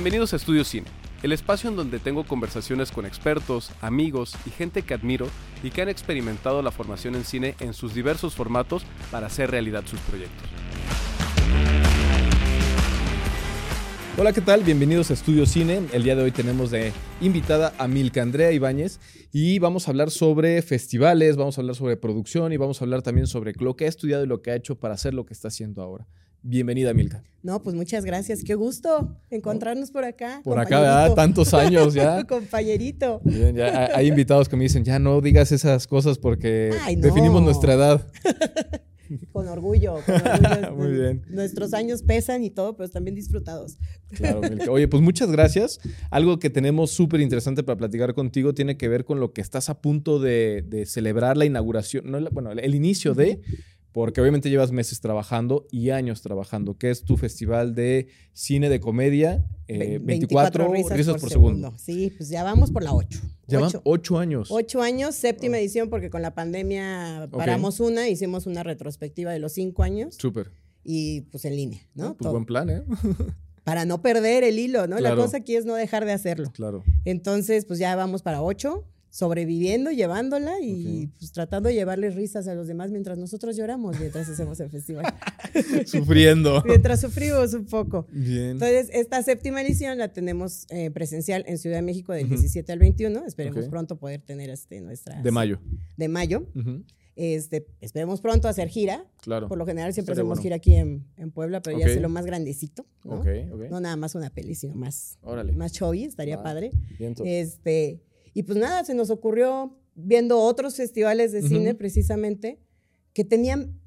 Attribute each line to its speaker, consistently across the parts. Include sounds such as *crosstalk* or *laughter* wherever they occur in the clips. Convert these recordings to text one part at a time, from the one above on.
Speaker 1: Bienvenidos a Estudio Cine, el espacio en donde tengo conversaciones con expertos, amigos y gente que admiro y que han experimentado la formación en cine en sus diversos formatos para hacer realidad sus proyectos. Hola, ¿qué tal? Bienvenidos a Estudio Cine. El día de hoy tenemos de invitada a Milka Andrea Ibáñez y vamos a hablar sobre festivales, vamos a hablar sobre producción y vamos a hablar también sobre lo que ha estudiado y lo que ha hecho para hacer lo que está haciendo ahora. Bienvenida, Milka.
Speaker 2: No, pues muchas gracias. Qué gusto encontrarnos por acá.
Speaker 1: Por acá, ¿verdad? Tantos años ya. *laughs*
Speaker 2: compañerito.
Speaker 1: Bien, ya hay invitados que me dicen, ya no digas esas cosas porque definimos nuestra edad. *laughs*
Speaker 2: con orgullo, con orgullo. *laughs*
Speaker 1: Muy bien.
Speaker 2: Nuestros años pesan y todo, pero también disfrutados.
Speaker 1: Claro, Milka. Oye, pues muchas gracias. Algo que tenemos súper interesante para platicar contigo tiene que ver con lo que estás a punto de, celebrar la inauguración, no, bueno, el inicio de porque obviamente llevas meses trabajando y años trabajando, que es tu festival de cine de comedia, 24, eh, risas, por, segundo.
Speaker 2: Sí, pues ya vamos por la 8.
Speaker 1: Ya van 8 años.
Speaker 2: 8 años, séptima edición, porque con la pandemia paramos una, hicimos una retrospectiva de los 5 años.
Speaker 1: Súper.
Speaker 2: Y pues en línea, ¿no?
Speaker 1: pues buen plan, ¿eh? *laughs*
Speaker 2: para no perder el hilo, ¿no? La cosa aquí es no dejar de hacerlo.
Speaker 1: Claro.
Speaker 2: Entonces, pues ya vamos para 8 sobreviviendo, llevándola y pues tratando de llevarle risas a los demás mientras nosotros lloramos mientras hacemos el festival. *laughs*
Speaker 1: Sufriendo.
Speaker 2: mientras sufrimos un poco.
Speaker 1: Bien.
Speaker 2: Entonces, esta séptima edición la tenemos eh, presencial en Ciudad de México del 17 al 21. Esperemos pronto poder tener este, nuestra...
Speaker 1: De mayo.
Speaker 2: De mayo. Este, esperemos pronto hacer gira.
Speaker 1: Claro.
Speaker 2: Por lo general siempre hacemos gira aquí en, Puebla, pero ya es lo más grandecito. ¿no? no nada más una peli, sino más, más showy, estaría padre. Este, y pues nada, se nos ocurrió viendo otros festivales de cine precisamente que tenían,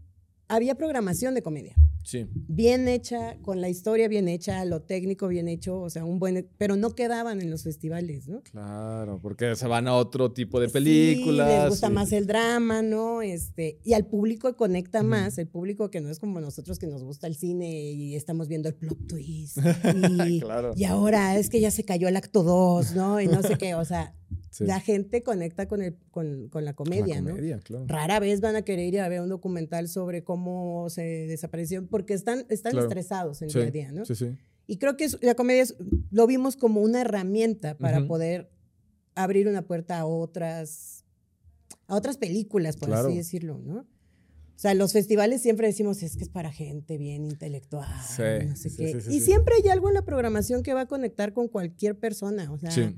Speaker 2: había programación de comedia.
Speaker 1: Sí.
Speaker 2: Bien hecha, con la historia bien hecha, lo técnico bien hecho, o sea, un buen, pero no quedaban en los festivales, ¿no?
Speaker 1: Claro, porque se van a otro tipo de películas.
Speaker 2: Sí, les gusta más el drama, ¿no? Este, y al público conecta más, el público que no es como nosotros que nos gusta el cine y estamos viendo el plot twist. *laughs* Y,
Speaker 1: claro.
Speaker 2: y ahora es que ya se cayó el acto 2, ¿no? Y no sé qué, o sea, la gente conecta con, el, con, con la comedia,
Speaker 1: la comedia
Speaker 2: ¿no?
Speaker 1: Claro.
Speaker 2: Rara vez van a querer ir a ver un documental sobre cómo se desapareció, porque están, están estresados en el día a día, ¿no?
Speaker 1: Sí, sí.
Speaker 2: Y creo que la comedia lo vimos como una herramienta para poder abrir una puerta a otras, a otras películas, por así decirlo, ¿no? O sea, los festivales siempre decimos, es que es para gente bien intelectual, no sé qué. y siempre hay algo en la programación que va a conectar con cualquier persona, o sea,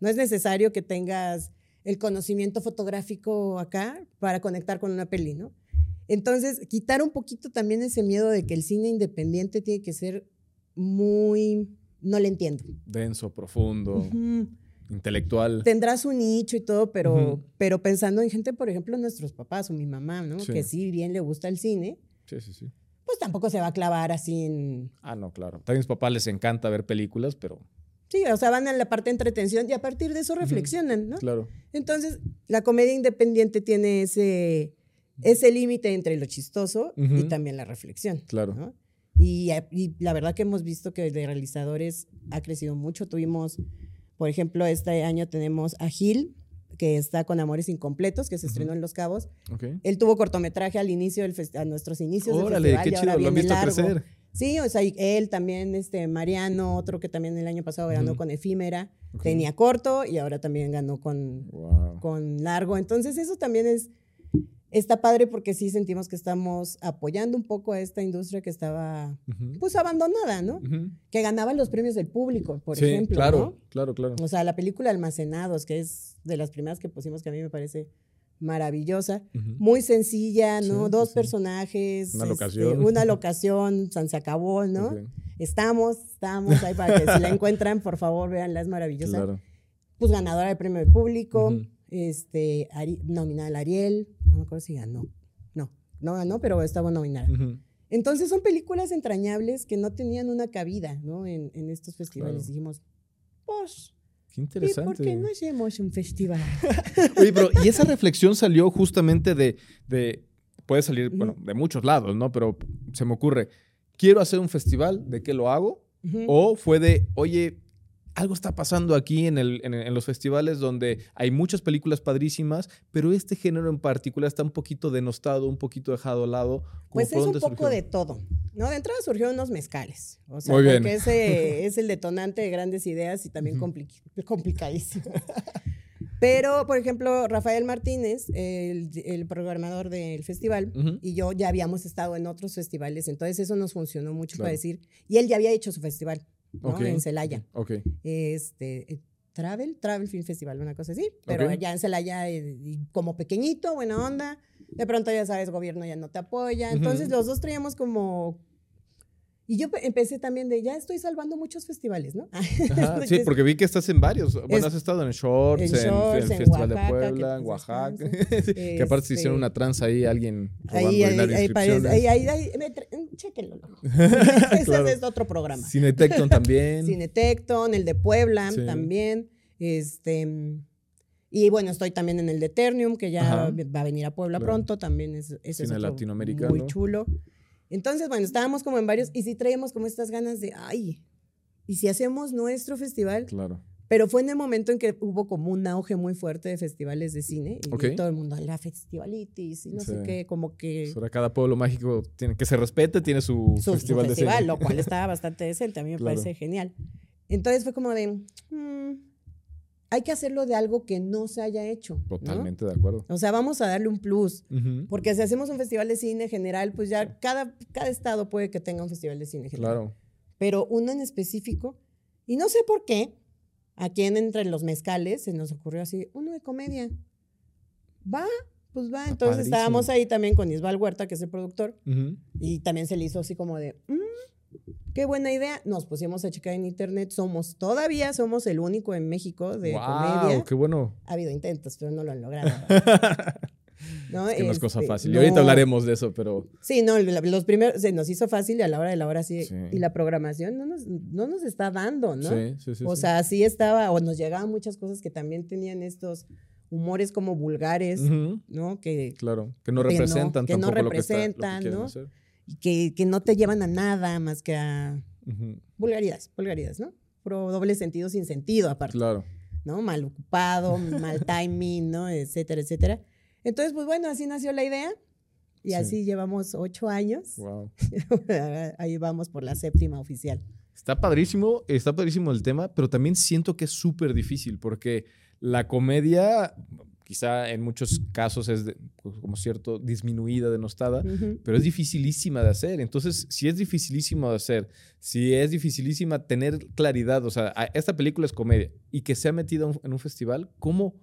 Speaker 2: no es necesario que tengas el conocimiento fotográfico acá para conectar con una peli, ¿no? Entonces, quitar un poquito también ese miedo de que el cine independiente tiene que ser muy... No le entiendo.
Speaker 1: Denso, profundo, intelectual.
Speaker 2: Tendrás un nicho y todo, pero, pero pensando en gente, por ejemplo, nuestros papás o mi mamá, ¿no? Que sí bien le gusta el cine.
Speaker 1: Sí, sí, sí.
Speaker 2: Pues tampoco se va a clavar así en...
Speaker 1: Ah, no, claro. También a mis papás les encanta ver películas, pero
Speaker 2: Sí, o sea, van a la parte de entretención y a partir de eso reflexionan, ¿no?
Speaker 1: Claro.
Speaker 2: Entonces, la comedia independiente tiene ese, ese límite entre lo chistoso y también la reflexión.
Speaker 1: Claro.
Speaker 2: Y, la verdad que hemos visto que de realizadores ha crecido mucho. Tuvimos, por ejemplo, este año tenemos a Gil, que está con Amores Incompletos, que se estrenó en Los Cabos. Él tuvo cortometraje al inicio del a nuestros inicios
Speaker 1: Órale,
Speaker 2: del festival
Speaker 1: qué chido, lo han visto crecer.
Speaker 2: Sí, o sea, él también, este, Mariano, otro que también el año pasado ganó con Efímera, tenía corto y ahora también ganó con, con largo. Entonces, eso también es, está padre porque sí sentimos que estamos apoyando un poco a esta industria que estaba, pues, abandonada, ¿no? Que ganaba los premios del público, por ejemplo.
Speaker 1: Claro, claro, claro.
Speaker 2: O sea, la película Almacenados, que es de las primeras que pusimos, que a mí me parece maravillosa, muy sencilla, ¿no? Dos personajes,
Speaker 1: una
Speaker 2: este,
Speaker 1: locación,
Speaker 2: una *laughs* locación, se acabó, ¿no? Estamos, estamos ahí para que si la encuentran, por favor, véanla, es maravillosa. Pues ganadora del premio del público, este, nominada al Ariel, no me acuerdo si ganó, no, no ganó, pero estaba nominada. Entonces son películas entrañables que no tenían una cabida, ¿no? En, estos festivales. Dijimos, pues
Speaker 1: Qué interesante.
Speaker 2: ¿Y por qué no hacemos un festival? *laughs*
Speaker 1: Oye, pero y esa reflexión salió justamente de, de puede salir, bueno, de muchos lados, ¿no? Pero se me ocurre, quiero hacer un festival, ¿de qué lo hago? O fue de, oye, algo está pasando aquí en, el, en, los festivales donde hay muchas películas padrísimas, pero este género en particular está un poquito denostado, un poquito dejado al lado.
Speaker 2: Pues es un poco de todo. ¿no? De entrada surgieron unos mezcales. O sea, porque ese *laughs* es el detonante de grandes ideas y también complicadísimo. Pero, por ejemplo, Rafael Martínez, el, programador del festival, y yo ya habíamos estado en otros festivales, entonces eso nos funcionó mucho para decir, y él ya había hecho su festival, ¿no? En Celaya.
Speaker 1: Ok.
Speaker 2: Este, eh, Travel, Travel Film Festival, una cosa así, pero ya en Celaya, eh, como pequeñito, buena onda, de pronto ya sabes, gobierno ya no te apoya, entonces los dos traíamos como y yo empecé también de, ya estoy salvando muchos festivales, ¿no? *laughs*
Speaker 1: sí, porque vi que estás en varios. Bueno, has estado en Shorts, en, el Festival de Puebla, en Oaxaca. *laughs* que aparte se hicieron una tranza ahí, alguien robando ahí, ahí.
Speaker 2: Ahí, ahí, ahí, chéquenlo. *laughs* Ese es otro programa.
Speaker 1: Cinetecton también.
Speaker 2: Cinetecton, el de Puebla también. Este... Y bueno, estoy también en el de Ternium, que ya va a venir a Puebla pronto. También es, es, es muy chulo. Entonces, bueno, estábamos como en varios y sí traíamos como estas ganas de, ay, ¿y si hacemos nuestro festival?
Speaker 1: Claro.
Speaker 2: Pero fue en el momento en que hubo como un auge muy fuerte de festivales de cine y todo el mundo, la festivalitis y no sé qué, como que...
Speaker 1: Ahora cada pueblo mágico tiene que se respete, tiene su, festival, de cine.
Speaker 2: Lo cual *laughs* estaba bastante decente, a mí me parece genial. Entonces fue como de, mm, hay que hacerlo de algo que no se haya hecho.
Speaker 1: Totalmente de acuerdo.
Speaker 2: O sea, vamos a darle un plus. Porque si hacemos un festival de cine general, pues ya cada, cada estado puede que tenga un festival de cine general. Claro. Pero uno en específico, y no sé por qué, aquí en entre los mezcales se nos ocurrió así, uno de comedia. Va, pues va. Entonces estábamos ahí también con Isbal Huerta, que es el productor, y también se le hizo así como de, mm, Qué buena idea. Nos pusimos a checar en internet. Somos, todavía somos el único en México de wow, comedia.
Speaker 1: qué bueno.
Speaker 2: Ha habido intentos, pero no lo han logrado. *laughs*
Speaker 1: ¿no? Es que no es cosa este, fácil. Y ahorita hablaremos de eso, pero.
Speaker 2: Sí, no, los primeros se nos hizo fácil y a la hora de la hora sí. Y la programación no nos, no nos está dando, ¿no? Sí, sí, sí. O sea, sí estaba, o nos llegaban muchas cosas que también tenían estos humores como vulgares, ¿no? Que,
Speaker 1: claro, que no representan
Speaker 2: que no, que no representan, ¿no? Hacer que, que, no te llevan a nada más que a vulgaridades, vulgaridades, ¿no? Pro doble sentido sin sentido, aparte.
Speaker 1: Claro.
Speaker 2: ¿No? Mal ocupado, mal timing, ¿no? Etcétera, etcétera. Entonces, pues bueno, así nació la idea. Y así llevamos ocho años.
Speaker 1: Wow. *laughs*
Speaker 2: Ahí vamos por la séptima oficial.
Speaker 1: Está padrísimo, está padrísimo el tema, pero también siento que es súper difícil porque la comedia, quizá en muchos casos es pues, como cierto disminuida, denostada, pero es dificilísima de hacer. Entonces, si es dificilísima de hacer, si es dificilísima tener claridad, o sea, esta película es comedia y que se ha metido en un festival, ¿cómo,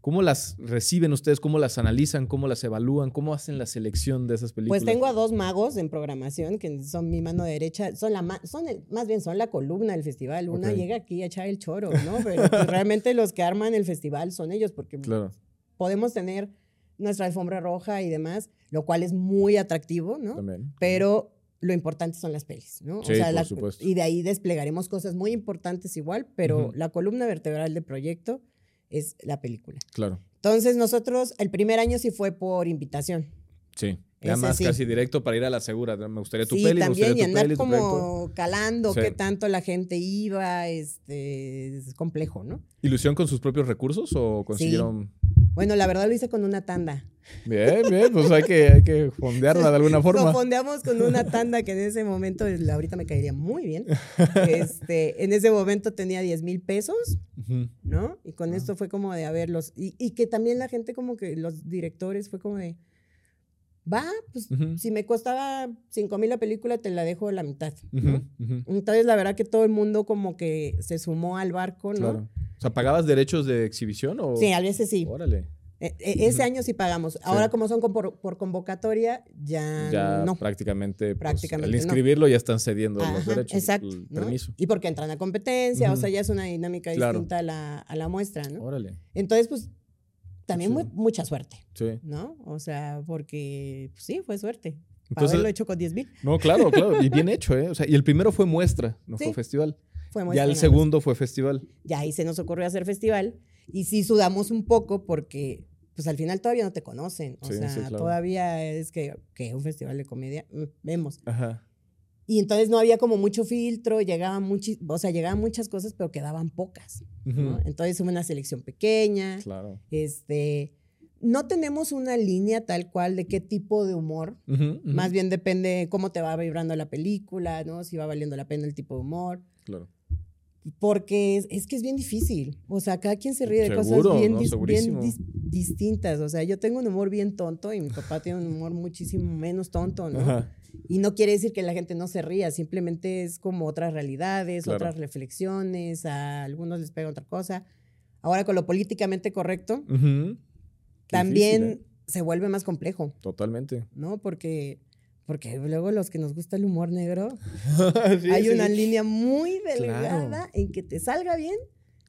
Speaker 1: ¿Cómo las reciben ustedes? ¿Cómo las analizan? ¿Cómo las evalúan? ¿Cómo hacen la selección de esas películas?
Speaker 2: Pues tengo a dos magos en programación que son mi mano derecha, son la son más bien son la columna del festival. Una llega aquí a echar el choro, ¿no? Pero pues, realmente los que arman el festival son ellos porque claro podemos tener nuestra alfombra roja y demás, lo cual es muy atractivo, ¿no? También. Pero lo importante son las pelis, ¿no?
Speaker 1: Sí, por supuesto.
Speaker 2: Y de ahí desplegaremos cosas muy importantes igual, pero la columna vertebral del proyecto es la película.
Speaker 1: Claro.
Speaker 2: Entonces nosotros, el primer año sí fue por invitación.
Speaker 1: Sí. Ya más casi directo para ir a la segura. Me gustaría tu
Speaker 2: sí,
Speaker 1: peli,
Speaker 2: también,
Speaker 1: y
Speaker 2: andar como calando qué tanto la gente iba, este, es complejo, ¿no?
Speaker 1: ¿Ilusión con sus propios recursos o consiguieron...?
Speaker 2: Bueno, la verdad lo hice con una tanda.
Speaker 1: Bien, bien, pues hay que, *laughs* hay que fondearla de alguna forma.
Speaker 2: Lo fondeamos con una tanda que en ese momento, ahorita me caería muy bien. Este, en ese momento tenía 10 mil pesos, ¿no? Y con ah. esto fue como de, a ver, los, y, y que también la gente como que, los directores fue como de, va, pues si me costaba 5 mil la película, te la dejo la mitad. Entonces, la verdad que todo el mundo como que se sumó al barco, ¿no? Claro.
Speaker 1: O sea, ¿pagabas derechos de exhibición o...?
Speaker 2: Sí, a veces sí.
Speaker 1: Órale.
Speaker 2: E, e, ese año sí pagamos. Ahora, como son por, convocatoria, ya,
Speaker 1: ya
Speaker 2: no.
Speaker 1: Prácticamente, pues, prácticamente al inscribirlo ya están cediendo los derechos.
Speaker 2: Exacto. El permiso. Y porque entran a competencia, o sea, ya es una dinámica distinta a la, a la muestra, ¿no?
Speaker 1: Órale.
Speaker 2: Entonces, pues también mucha suerte. Sí. ¿No? O sea, porque pues, sí, fue suerte. Para haberlo hecho con 10 mil.
Speaker 1: No, claro, claro. Y bien hecho, ¿eh? O sea, y el primero fue muestra, no fue festival. Fue muestra. Ya el segundo fue festival.
Speaker 2: Ya ahí se nos ocurrió hacer festival. Y sí sudamos un poco porque, pues al final todavía no te conocen. O sea, todavía es que, que un festival de comedia, mm, vemos. Ajá. Y entonces no había como mucho filtro, llegaban, o sea, llegaban muchas cosas, pero quedaban pocas. Entonces hubo una selección pequeña.
Speaker 1: Claro.
Speaker 2: Este, no tenemos una línea tal cual de qué tipo de humor. Más bien depende cómo te va vibrando la película, ¿no? Si va valiendo la pena el tipo de humor.
Speaker 1: Claro.
Speaker 2: Porque es, que es bien difícil. O sea, cada quien se ríe de cosas bien, distintas. O sea, yo tengo un humor bien tonto y mi papá tiene un humor muchísimo menos tonto, ¿no? Y no quiere decir que la gente no se ría, simplemente es como otras realidades, otras reflexiones, a algunos les pega otra cosa. Ahora con lo políticamente correcto, también ¿eh? se vuelve más complejo.
Speaker 1: Totalmente.
Speaker 2: ¿No? Porque porque luego los que nos gusta el humor negro, *laughs* hay una línea muy delgada en que te salga bien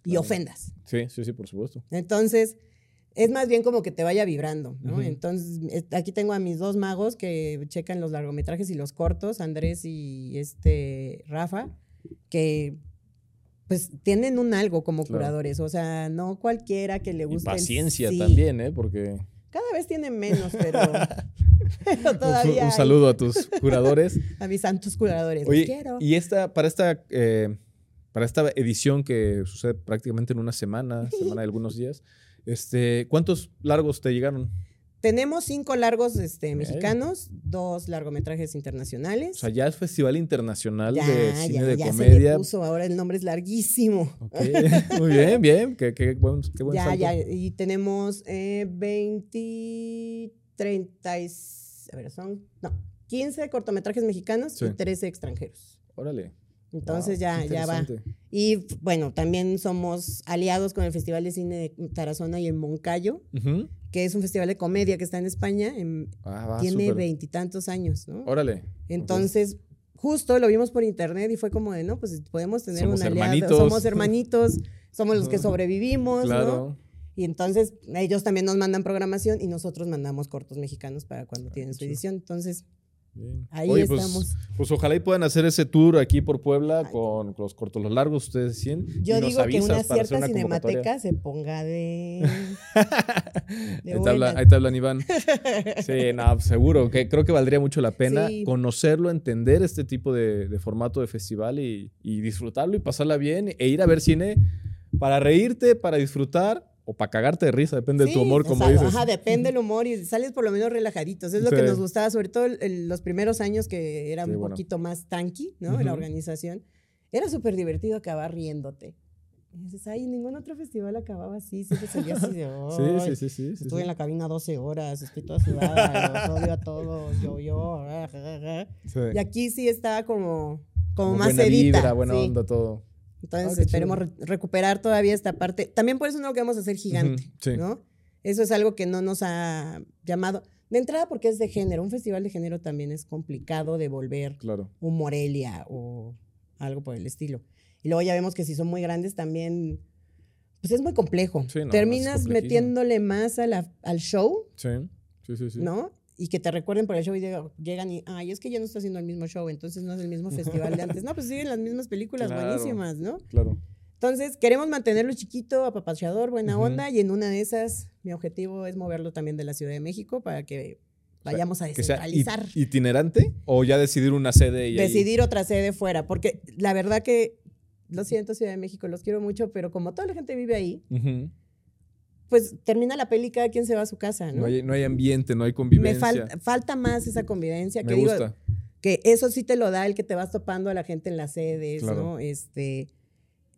Speaker 2: y ofendas.
Speaker 1: Sí, sí, sí, por supuesto.
Speaker 2: Entonces, es más bien como que te vaya vibrando, ¿no? Entonces, aquí tengo a mis dos magos que checan los largometrajes y los cortos, Andrés y este Rafa, que pues tienen un algo como curadores, o sea, no cualquiera que le guste.
Speaker 1: Y paciencia también, ¿eh? Porque...
Speaker 2: Cada vez tienen menos, pero... *laughs* todavía
Speaker 1: un, saludo a tus curadores. *laughs*
Speaker 2: a mis santos curadores. quiero.
Speaker 1: Y esta, para esta, eh, para esta edición que sucede prácticamente en una semana, semana de algunos días, este, ¿cuántos largos te llegaron?
Speaker 2: Tenemos cinco largos este, mexicanos, dos largometrajes internacionales.
Speaker 1: O sea, ya es Festival Internacional de Cine de Comedia.
Speaker 2: puso, ahora el nombre es larguísimo. *laughs*
Speaker 1: Muy bien, bien, qué, qué buen, qué buen
Speaker 2: Ya, ya, y tenemos eh, 20, 30, a ver, son, no, 15 cortometrajes mexicanos y 13 extranjeros.
Speaker 1: Órale.
Speaker 2: Entonces ya, ya va. Y bueno, también somos aliados con el Festival de Cine de Tarazona y en Moncayo, que es un festival de comedia que está en España. Ah, tiene veintitantos años, ¿no?
Speaker 1: Órale.
Speaker 2: Entonces, justo lo vimos por internet y fue como de, no, pues podemos tener un aliado. Somos hermanitos, *laughs* somos los que sobrevivimos, ¿no? Y entonces ellos también nos mandan programación y nosotros mandamos cortos mexicanos para cuando ah, tienen su edición. Entonces, ahí pues, estamos.
Speaker 1: Pues, ojalá y puedan hacer ese tour aquí por Puebla con, los cortos, los largos, ustedes decían.
Speaker 2: Yo digo que una cierta cinemateca se ponga de. *laughs*
Speaker 1: ahí, te habla, ahí, te hablan, Iván. *laughs* Sí, no, seguro. que Creo que valdría mucho la pena conocerlo, entender este tipo de, formato de festival y, y disfrutarlo y pasarla bien e ir a ver cine para reírte, para disfrutar o para cagarte de risa, depende de tu humor, como dices.
Speaker 2: Ajá, depende del humor y sales por lo menos relajaditos. Es lo que nos gustaba, sobre todo en los primeros años que era un poquito más tanky, ¿no? La organización. Era súper divertido acabar riéndote. Y dices, ay, ningún otro festival acababa así, siempre salía así de, *laughs*
Speaker 1: sí, sí, sí,
Speaker 2: sí, Estuve en la cabina 12 horas, estoy toda sudada, los odio a todos, yo, yo, Y aquí sí estaba como, como, más buena vibra,
Speaker 1: buena onda, todo.
Speaker 2: Entonces ah, esperemos recuperar todavía esta parte. También por eso no lo queremos hacer gigante, ¿no? Eso es algo que no nos ha llamado. De entrada porque es de género. Un festival de género también es complicado de volver
Speaker 1: claro.
Speaker 2: un Morelia o algo por el estilo. Y luego ya vemos que si son muy grandes también, pues es muy complejo. Terminas metiéndole más a la, al show.
Speaker 1: Sí, sí, sí. sí.
Speaker 2: ¿No? Y que te recuerden por el show y llegan y, ay, es que ya no está haciendo el mismo show, entonces no es el mismo festival de antes. No, pues siguen las mismas películas buenísimas, ¿no?
Speaker 1: Claro.
Speaker 2: Entonces, queremos mantenerlo chiquito, apapachador, buena onda, y en una de esas, mi objetivo es moverlo también de la Ciudad de México para que vayamos a descentralizar.
Speaker 1: ¿Itinerante o ya decidir una sede? Y
Speaker 2: decidir otra sede fuera, porque la verdad que, lo siento Ciudad de México, los quiero mucho, pero como toda la gente vive ahí, pues termina la peli cada quien se va a su casa, ¿no?
Speaker 1: No hay, ambiente, no hay convivencia.
Speaker 2: Me falta más esa convivencia. que gusta. que eso sí te lo da el que te vas topando a la gente en las sedes, ¿no? Este,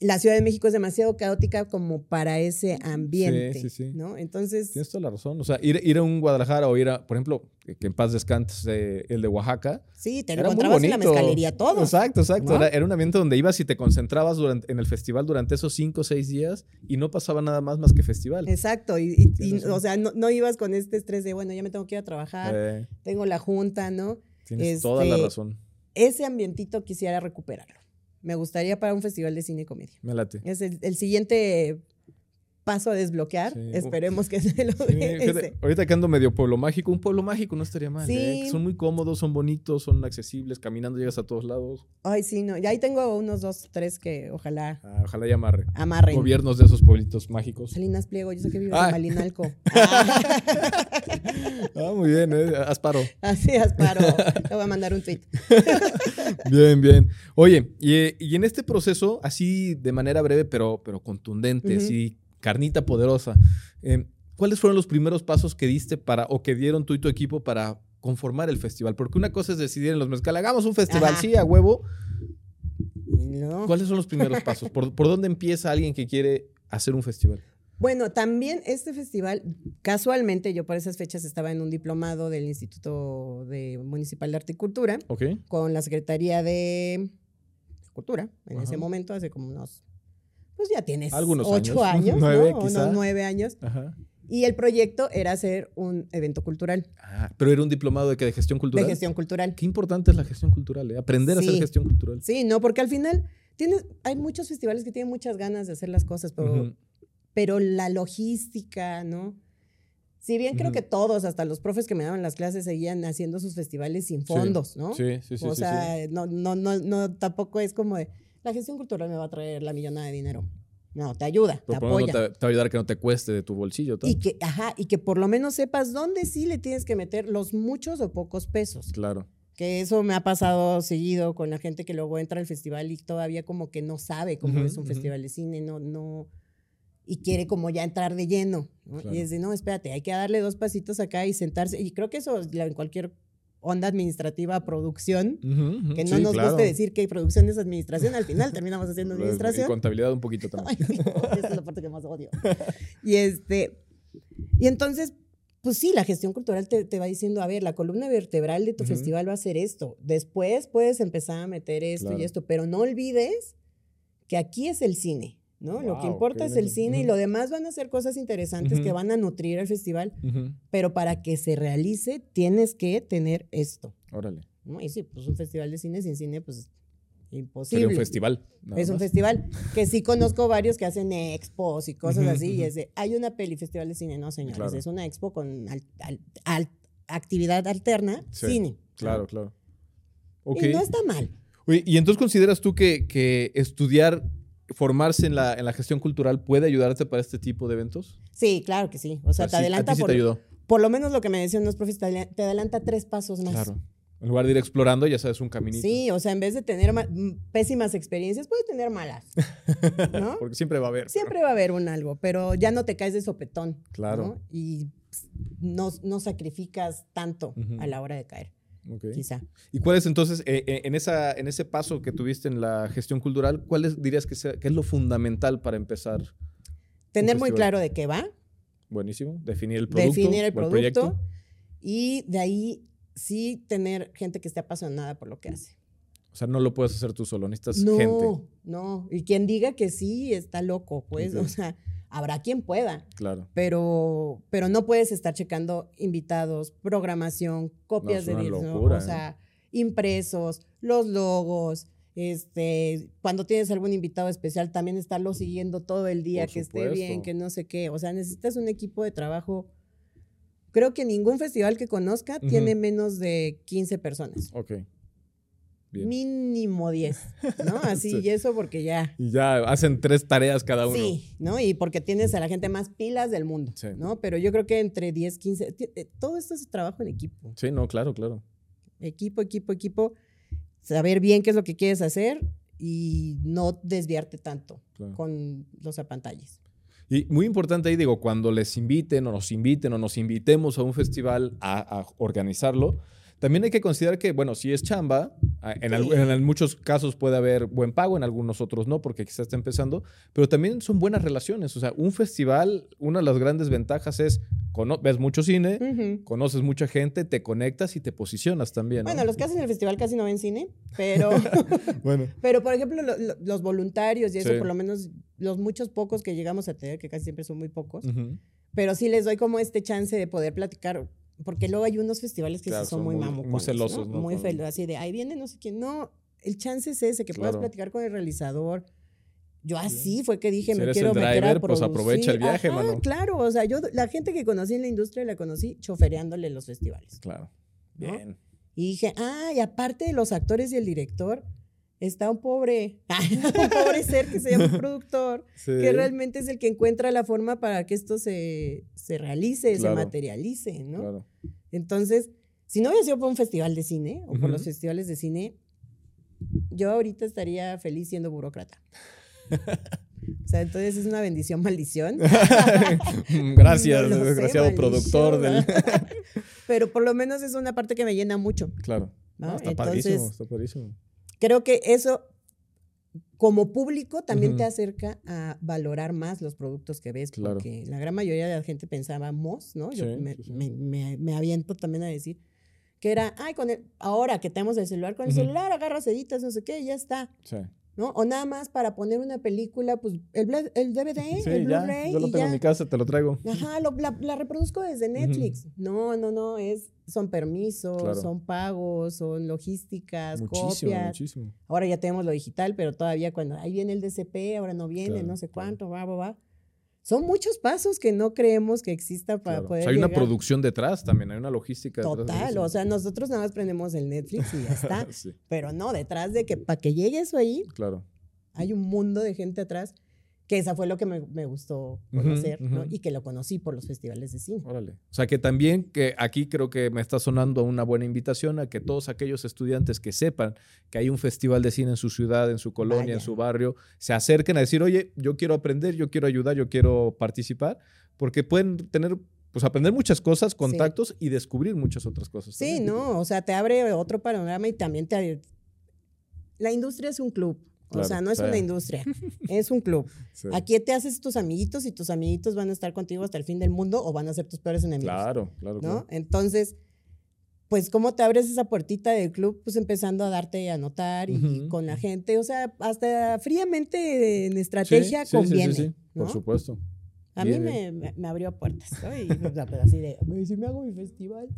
Speaker 2: la Ciudad de México es demasiado caótica como para ese ambiente, sí, sí, sí. ¿no? Entonces...
Speaker 1: Tienes toda la razón. O sea, ir, ir a un Guadalajara o ir a, por ejemplo, que en paz descanse el de Oaxaca.
Speaker 2: Sí, te lo encontrabas en la mezcalería todo.
Speaker 1: Exacto, exacto. Era, un ambiente donde ibas y te concentrabas durante, en el festival durante esos cinco o seis días y no pasaba nada más más que festival.
Speaker 2: Exacto. Y, o sea, no, ibas con este estrés de, bueno, ya me tengo que ir a trabajar, eh. tengo la junta, ¿no?
Speaker 1: Tienes toda la este, razón.
Speaker 2: Ese ambientito quisiera recuperarlo. Me gustaría para un festival de cine y comedia.
Speaker 1: Me late.
Speaker 2: Es el, siguiente paso a desbloquear. Esperemos que *laughs* se lo
Speaker 1: Ahorita que ando medio pueblo mágico, un pueblo mágico no estaría mal. ¿eh? Son muy cómodos, son bonitos, son accesibles, caminando llegas a todos lados.
Speaker 2: Ay, sí, no. Ya ahí tengo unos dos, tres que ojalá.
Speaker 1: Ah, ojalá ya amarre.
Speaker 2: Amarren.
Speaker 1: Gobiernos de esos pueblitos mágicos.
Speaker 2: Salinas Pliego, yo sé que vive en Malinalco. *laughs*
Speaker 1: ah, muy bien, ¿eh? Asparo. *laughs*
Speaker 2: Así, Asparo. Te voy a mandar un tweet.
Speaker 1: bien, bien. Oye, y, en este proceso, así de manera breve, pero, pero contundente, así carnita poderosa. Em, ¿Cuáles fueron los primeros pasos que diste para, o que dieron tú y tu equipo para conformar el festival? Porque una cosa es decidir en los mezcal, hagamos un festival, sí, a huevo. ¿Cuáles son los primeros *laughs* pasos? ¿Por, dónde empieza alguien que quiere hacer un festival?
Speaker 2: Bueno, también este festival, casualmente yo por esas fechas estaba en un diplomado del Instituto de Municipal de Arte y Cultura con la Secretaría de Cultura en ese momento, hace como unos pues ya tienes
Speaker 1: Algunos
Speaker 2: ocho años, nueve, Unos nueve años. Y el proyecto era hacer un evento cultural.
Speaker 1: Ah, pero era un diplomado de, que de gestión cultural.
Speaker 2: De gestión cultural.
Speaker 1: Qué importante es la gestión cultural, ¿eh? aprender a hacer gestión cultural.
Speaker 2: Sí, no, porque al final tienes, hay muchos festivales que tienen muchas ganas de hacer las cosas, pero, pero la logística, ¿no? Si bien creo que todos, hasta los profes que me daban las clases, seguían haciendo sus festivales sin fondos, ¿no?
Speaker 1: Sí, sí, sí.
Speaker 2: O sea, No, no, no, no, tampoco es como de, la gestión cultural me va a traer la millonada de dinero. No, te ayuda, te apoya.
Speaker 1: Te, te, va a ayudar a que no te cueste de tu bolsillo.
Speaker 2: Y que, ajá, y que por lo menos sepas dónde sí le tienes que meter los muchos o pocos pesos.
Speaker 1: Claro.
Speaker 2: Que eso me ha pasado seguido con la gente que luego entra al festival y todavía como que no sabe cómo es un festival de cine, no, no, y quiere como ya entrar de lleno. Y es de, no, espérate, hay que darle dos pasitos acá y sentarse. Y creo que eso en cualquier onda administrativa producción, que no nos guste decir que producción es administración, al final terminamos *laughs* haciendo administración.
Speaker 1: Y contabilidad un poquito *laughs* también.
Speaker 2: esa es la parte que más odio. Y este, y entonces, pues sí, la gestión cultural te, te va diciendo, a ver, la columna vertebral de tu festival va a ser esto. Después puedes empezar a meter esto y esto, pero no olvides que aquí es el cine. ¿No? lo que importa es el cine y lo demás van a ser cosas interesantes que van a nutrir el festival, pero para que se realice tienes que tener esto.
Speaker 1: Órale.
Speaker 2: ¿no? Y sí, pues un festival de cine sin cine, pues imposible.
Speaker 1: un festival.
Speaker 2: Es un festival que sí conozco varios que hacen expos y cosas así, y es de, hay una peli festival de cine, no señores, es una expo con actividad alterna, cine.
Speaker 1: Claro, claro.
Speaker 2: Y no está mal.
Speaker 1: y entonces consideras tú que, que estudiar formarse en la, en la gestión cultural puede ayudarte para este tipo de eventos?
Speaker 2: Sí, claro que sí. O sea, te adelanta por,
Speaker 1: te ayudó.
Speaker 2: por lo menos lo que me decían los profes, te adelanta tres pasos más. Claro.
Speaker 1: En lugar de ir explorando, ya sabes, un caminito.
Speaker 2: Sí, o sea, en vez de tener pésimas experiencias, puedes tener malas. ¿no? *laughs*
Speaker 1: Porque siempre va a haber.
Speaker 2: Siempre va a haber un algo, pero ya no te caes de sopetón.
Speaker 1: Claro.
Speaker 2: Y no, no sacrificas tanto a la hora de caer. Quizá.
Speaker 1: ¿Y cuál es entonces, eh, eh, en, esa, en ese paso que tuviste en la gestión cultural, cuál dirías que, sea, que es lo fundamental para empezar?
Speaker 2: Tener muy claro de qué va.
Speaker 1: Buenísimo. Definir el producto.
Speaker 2: Definir el producto. Y de ahí sí tener gente que esté apasionada por lo que hace.
Speaker 1: O sea, no lo puedes hacer tú solo, necesitas
Speaker 2: no,
Speaker 1: gente.
Speaker 2: No, no. Y quien diga que sí está loco, pues. O sea, habrá quien pueda.
Speaker 1: Claro.
Speaker 2: Pero, pero no puedes estar checando invitados, programación, copias de discos, o sea, ¿eh? impresos, los logos. Este, cuando tienes algún invitado especial, también estarlo siguiendo todo el día, que esté bien, que no sé qué. O sea, necesitas un equipo de trabajo. Creo que ningún festival que conozca tiene menos de 15 personas.
Speaker 1: Ok
Speaker 2: mínimo 10, ¿no? *laughs* Así, y eso porque ya.
Speaker 1: Y ya hacen tres tareas cada uno.
Speaker 2: Sí, ¿no? Y porque tienes a la gente más pilas del mundo, ¿no? Pero yo creo que entre 10, 15, eh, todo esto es trabajo en equipo.
Speaker 1: Sí, no, claro, claro.
Speaker 2: Equipo, equipo, equipo, saber bien qué es lo que quieres hacer y no desviarte tanto con los apantalles.
Speaker 1: Y muy importante ahí, digo, cuando les inviten o nos inviten o nos invitemos a un festival a, a organizarlo, también hay que considerar que, bueno, si es chamba, en, muchos casos puede haber buen pago, en algunos otros no, porque quizás está empezando, pero también son buenas relaciones. O sea, un festival, una de las grandes ventajas es, ves mucho cine, conoces mucha gente, te conectas y te posicionas también.
Speaker 2: Bueno, los que hacen el festival casi no ven cine, pero, *laughs* bueno. *laughs* pero por ejemplo, los voluntarios y eso, por lo menos los muchos pocos que llegamos a tener, que casi siempre son muy pocos, pero sí les doy como este chance de poder platicar porque luego hay unos festivales que son, muy, muy Muy
Speaker 1: celosos, ¿no?
Speaker 2: Muy felos, así de ahí viene no sé quién. No, el chance es ese, que puedas platicar con el realizador. Yo así fue que dije, me quiero meter a
Speaker 1: pues aprovecha el viaje, mano.
Speaker 2: Claro, o sea, yo la gente que conocí en la industria la conocí chofereándole los festivales.
Speaker 1: Claro. Bien.
Speaker 2: Y dije, ah, y aparte de los actores y el director, está un pobre, *laughs* un pobre ser que se llama productor, que realmente es el que encuentra la forma para que esto se, se realice, se materialice, ¿no? Claro. Entonces, si no hubiera sido por un festival de cine o por los festivales de cine, yo ahorita estaría feliz siendo burócrata. O sea, entonces es una bendición, maldición. *laughs*
Speaker 1: Gracias, *laughs* desgraciado productor del.
Speaker 2: Pero por lo menos es una parte que me llena mucho.
Speaker 1: Claro. está padrísimo, está padrísimo.
Speaker 2: Creo que eso, como público, también te acerca a valorar más los productos que ves, porque la gran mayoría de la gente pensábamos, ¿no? Yo me, Me, me, aviento también a decir que era, ay, con el, ahora que tenemos el celular, con el celular agarras, editas, no sé qué, y ya está. Sí. ¿no? O nada más para poner una película, pues el, el DVD, el Blu-ray.
Speaker 1: Yo lo tengo en mi casa, te lo traigo.
Speaker 2: Ajá, la, reproduzco desde Netflix. No, no, no, es, son permisos, son pagos, son logísticas, copias. Muchísimo. Ahora ya tenemos lo digital, pero todavía cuando ahí viene el DCP, ahora no viene, no sé cuánto, va, va, va son muchos pasos que no creemos que exista para poder.
Speaker 1: hay una producción detrás también, hay una logística
Speaker 2: Total, detrás. Total, o sea, nosotros nada más prendemos el Netflix y ya *laughs* está. Pero no, detrás de que para que llegue eso ahí,
Speaker 1: claro.
Speaker 2: hay un mundo de gente atrás que esa fue lo que me, me gustó conocer, ¿no? Y que lo conocí por los festivales de cine.
Speaker 1: Órale. O sea, que también que aquí creo que me está sonando una buena invitación a que todos aquellos estudiantes que sepan que hay un festival de cine en su ciudad, en su colonia, en su barrio, se acerquen a decir, oye, yo quiero aprender, yo quiero ayudar, yo quiero participar, porque pueden tener pues aprender muchas cosas, contactos y descubrir muchas otras cosas.
Speaker 2: Sí, no, o sea, te abre otro panorama y también te... La industria es un club, o sea, no es una industria, es un club. *laughs* Aquí te haces tus amiguitos y tus amiguitos van a estar contigo hasta el fin del mundo o van a ser tus peores enemigos.
Speaker 1: Claro, claro.
Speaker 2: ¿no? Entonces, pues, ¿cómo te abres esa puertita del club? Pues empezando a darte a notar y, con la gente. O sea, hasta fríamente en estrategia conviene. Sí,
Speaker 1: por supuesto.
Speaker 2: A mí me, me, abrió puertas, ¿no? Y pues, así de, si me hago mi festival. *laughs*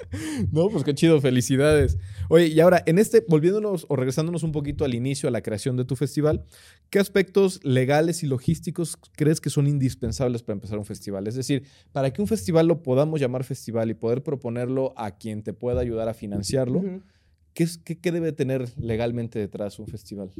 Speaker 2: *laughs*
Speaker 1: no, pues qué chido, felicidades. Oye, y ahora, en este, volviéndonos o regresándonos un poquito al inicio, a la creación de tu festival, ¿qué aspectos legales y logísticos crees que son indispensables para empezar un festival? Es decir, para que un festival lo podamos llamar festival y poder proponerlo a quien te pueda ayudar a financiarlo, ¿qué, qué, debe tener legalmente detrás un festival?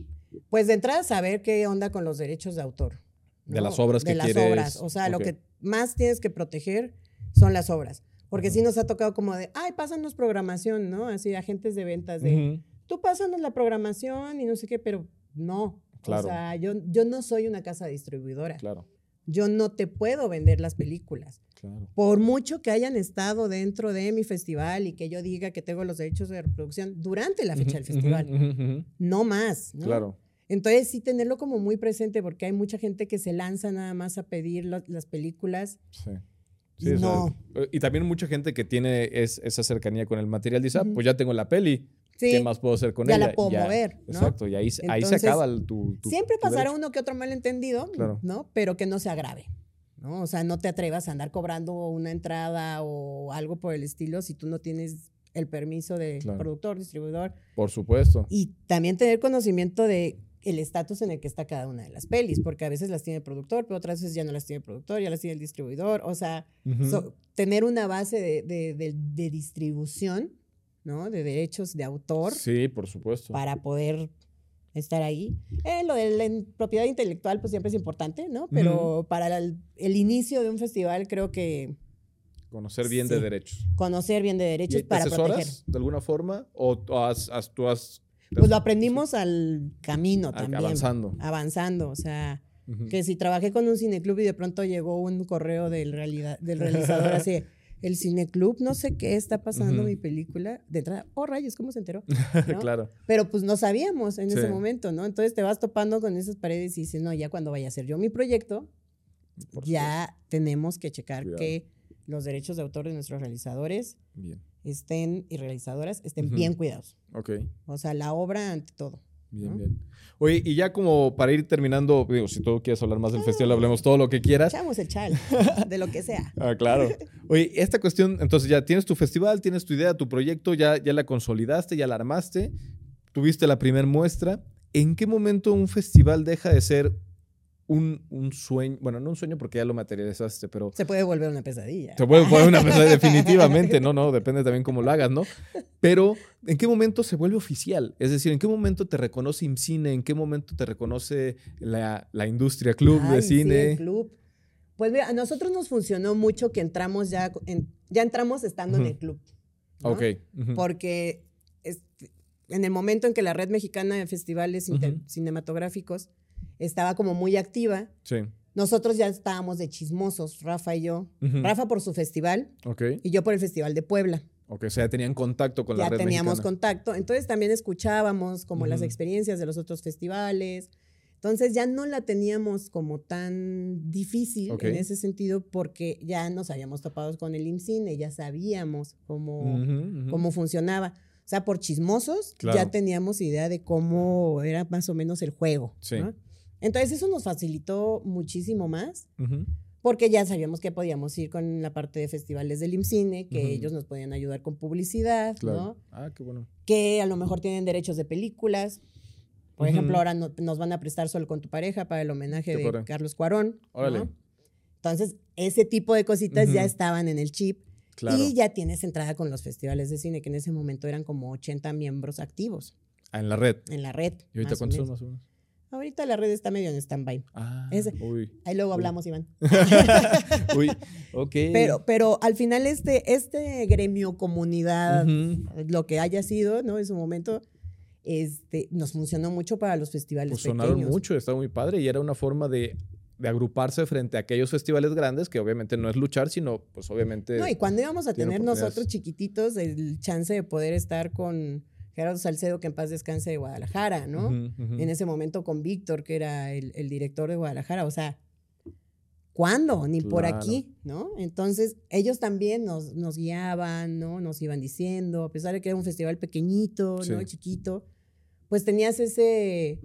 Speaker 2: Pues de entrada saber qué onda con los derechos de autor.
Speaker 1: De las obras que quieres.
Speaker 2: De las obras. O sea, lo que más tienes que proteger son las obras. Porque sí nos ha tocado como de, ay, pásanos programación, ¿no? Así, agentes de ventas, de, tú pásanos la programación y no sé qué, pero no. Claro. O sea, yo, yo no soy una casa distribuidora.
Speaker 1: Claro.
Speaker 2: Yo no te puedo vender las películas. Claro. Por mucho que hayan estado dentro de mi festival y que yo diga que tengo los derechos de reproducción durante la fecha del festival. no más. ¿no?
Speaker 1: Claro.
Speaker 2: Entonces sí tenerlo como muy presente porque hay mucha gente que se lanza nada más a pedir las películas.
Speaker 1: Sí no. Eh, y también mucha gente que tiene esa cercanía con el material dice, ah, pues ya tengo la peli. ¿Qué más puedo hacer con ella?
Speaker 2: Ya la puedo mover.
Speaker 1: Exacto, y ahí, ahí se acaba tu,
Speaker 2: Siempre pasará uno que otro malentendido, ¿no? Pero que no se agrave. ¿no? O sea, no te atrevas a andar cobrando una entrada o algo por el estilo si tú no tienes el permiso de productor, distribuidor.
Speaker 1: Por supuesto.
Speaker 2: Y también tener conocimiento de el estatus en el que está cada una de las pelis, porque a veces las tiene el productor, pero otras veces ya no las tiene el productor, ya las tiene el distribuidor. O sea, tener una base de, distribución, ¿no? De derechos de autor.
Speaker 1: Sí, por supuesto.
Speaker 2: Para poder estar ahí. Eh, lo de la propiedad intelectual, pues siempre es importante, ¿no? Pero para el, inicio de un festival creo que...
Speaker 1: Conocer bien de derechos.
Speaker 2: Conocer bien de derechos para proteger.
Speaker 1: de alguna forma? ¿O has, tú has
Speaker 2: pues lo aprendimos al camino también.
Speaker 1: Avanzando.
Speaker 2: Avanzando, o sea, que si trabajé con un cineclub y de pronto llegó un correo del, realidad, del realizador así, *laughs* el cineclub, no sé qué está pasando mi película, de entrada, oh rayos, ¿cómo se enteró? *laughs*
Speaker 1: claro.
Speaker 2: Pero pues no sabíamos en ese momento, ¿no? Entonces te vas topando con esas paredes y dices, no, ya cuando vaya a ser yo mi proyecto, ya tenemos que checar que los derechos de autor de nuestros realizadores estén y realizadoras estén bien cuidados.
Speaker 1: Ok.
Speaker 2: O sea, la obra ante todo.
Speaker 1: Bien, bien. Oye, y ya como para ir terminando, digo, si tú quieres hablar más del festival, hablemos todo lo que quieras.
Speaker 2: Echamos el chal, *laughs* de lo que sea.
Speaker 1: ah, claro. Oye, esta cuestión, entonces ya tienes tu festival, tienes tu idea, tu proyecto, ya, ya la consolidaste, ya la armaste, tuviste la primera muestra. ¿en qué momento un festival deja de ser un, sueño, bueno, no un sueño porque ya lo materializaste, pero...
Speaker 2: Se puede volver una pesadilla.
Speaker 1: Se puede volver una *laughs* pesadilla definitivamente, no, no, depende también cómo lo hagas, ¿no? Pero, ¿en qué momento se vuelve oficial? Es decir, ¿en qué momento te reconoce IMCINE? ¿En qué momento te reconoce la, industria club de cine?
Speaker 2: club. Pues mira, a nosotros nos funcionó mucho que entramos ya, ya entramos estando en el club.
Speaker 1: Ok.
Speaker 2: Porque en el momento en que la Red Mexicana de Festivales Cinematográficos estaba como muy activa.
Speaker 1: Sí.
Speaker 2: Nosotros ya estábamos de chismosos, Rafa y yo. Rafa por su festival y yo por el Festival de Puebla.
Speaker 1: Ok, o sea, ya tenían contacto con la red
Speaker 2: Ya teníamos contacto. Entonces también escuchábamos como las experiencias de los otros festivales. Entonces ya no la teníamos como tan difícil en ese sentido porque ya nos habíamos topado con el IMCINE, ya sabíamos cómo, cómo funcionaba. O sea, por chismosos ya teníamos idea de cómo era más o menos el juego. Sí. Entonces eso nos facilitó muchísimo más. Porque ya sabíamos que podíamos ir con la parte de festivales del IMCINE, que ellos nos podían ayudar con publicidad, ¿no?
Speaker 1: Ah, qué bueno.
Speaker 2: Que a lo mejor tienen derechos de películas. Por ejemplo, ahora nos van a prestar Solo con tu pareja para el homenaje de Carlos Cuarón. Órale. Entonces, ese tipo de cositas ya estaban en el chip. Y ya tienes entrada con los festivales de cine, que en ese momento eran como 80 miembros activos.
Speaker 1: Ah, en la red.
Speaker 2: En la red.
Speaker 1: ¿Y ahorita cuántos son más o menos?
Speaker 2: Ahorita la red está medio en stand-by.
Speaker 1: Ah,
Speaker 2: Ahí luego hablamos, Iván. *laughs*
Speaker 1: uy, ok.
Speaker 2: Pero, pero al final este, este gremio, comunidad, lo que haya sido, ¿no? En su momento, este, nos funcionó mucho para los festivales pues
Speaker 1: sonaron mucho, estaba muy padre y era una forma de de agruparse frente a aquellos festivales grandes, que obviamente no es luchar, sino pues obviamente...
Speaker 2: No, y cuando íbamos a tener nosotros chiquititos el chance de poder estar con Gerardo Salcedo, que en paz descanse de Guadalajara, ¿no? En ese momento con Víctor, que era el, director de Guadalajara, o sea, ¿cuándo? Ni por aquí, ¿no? Entonces, ellos también nos, nos guiaban, ¿no? Nos iban diciendo, a pesar de que era un festival pequeñito, ¿no? Chiquito, pues tenías ese,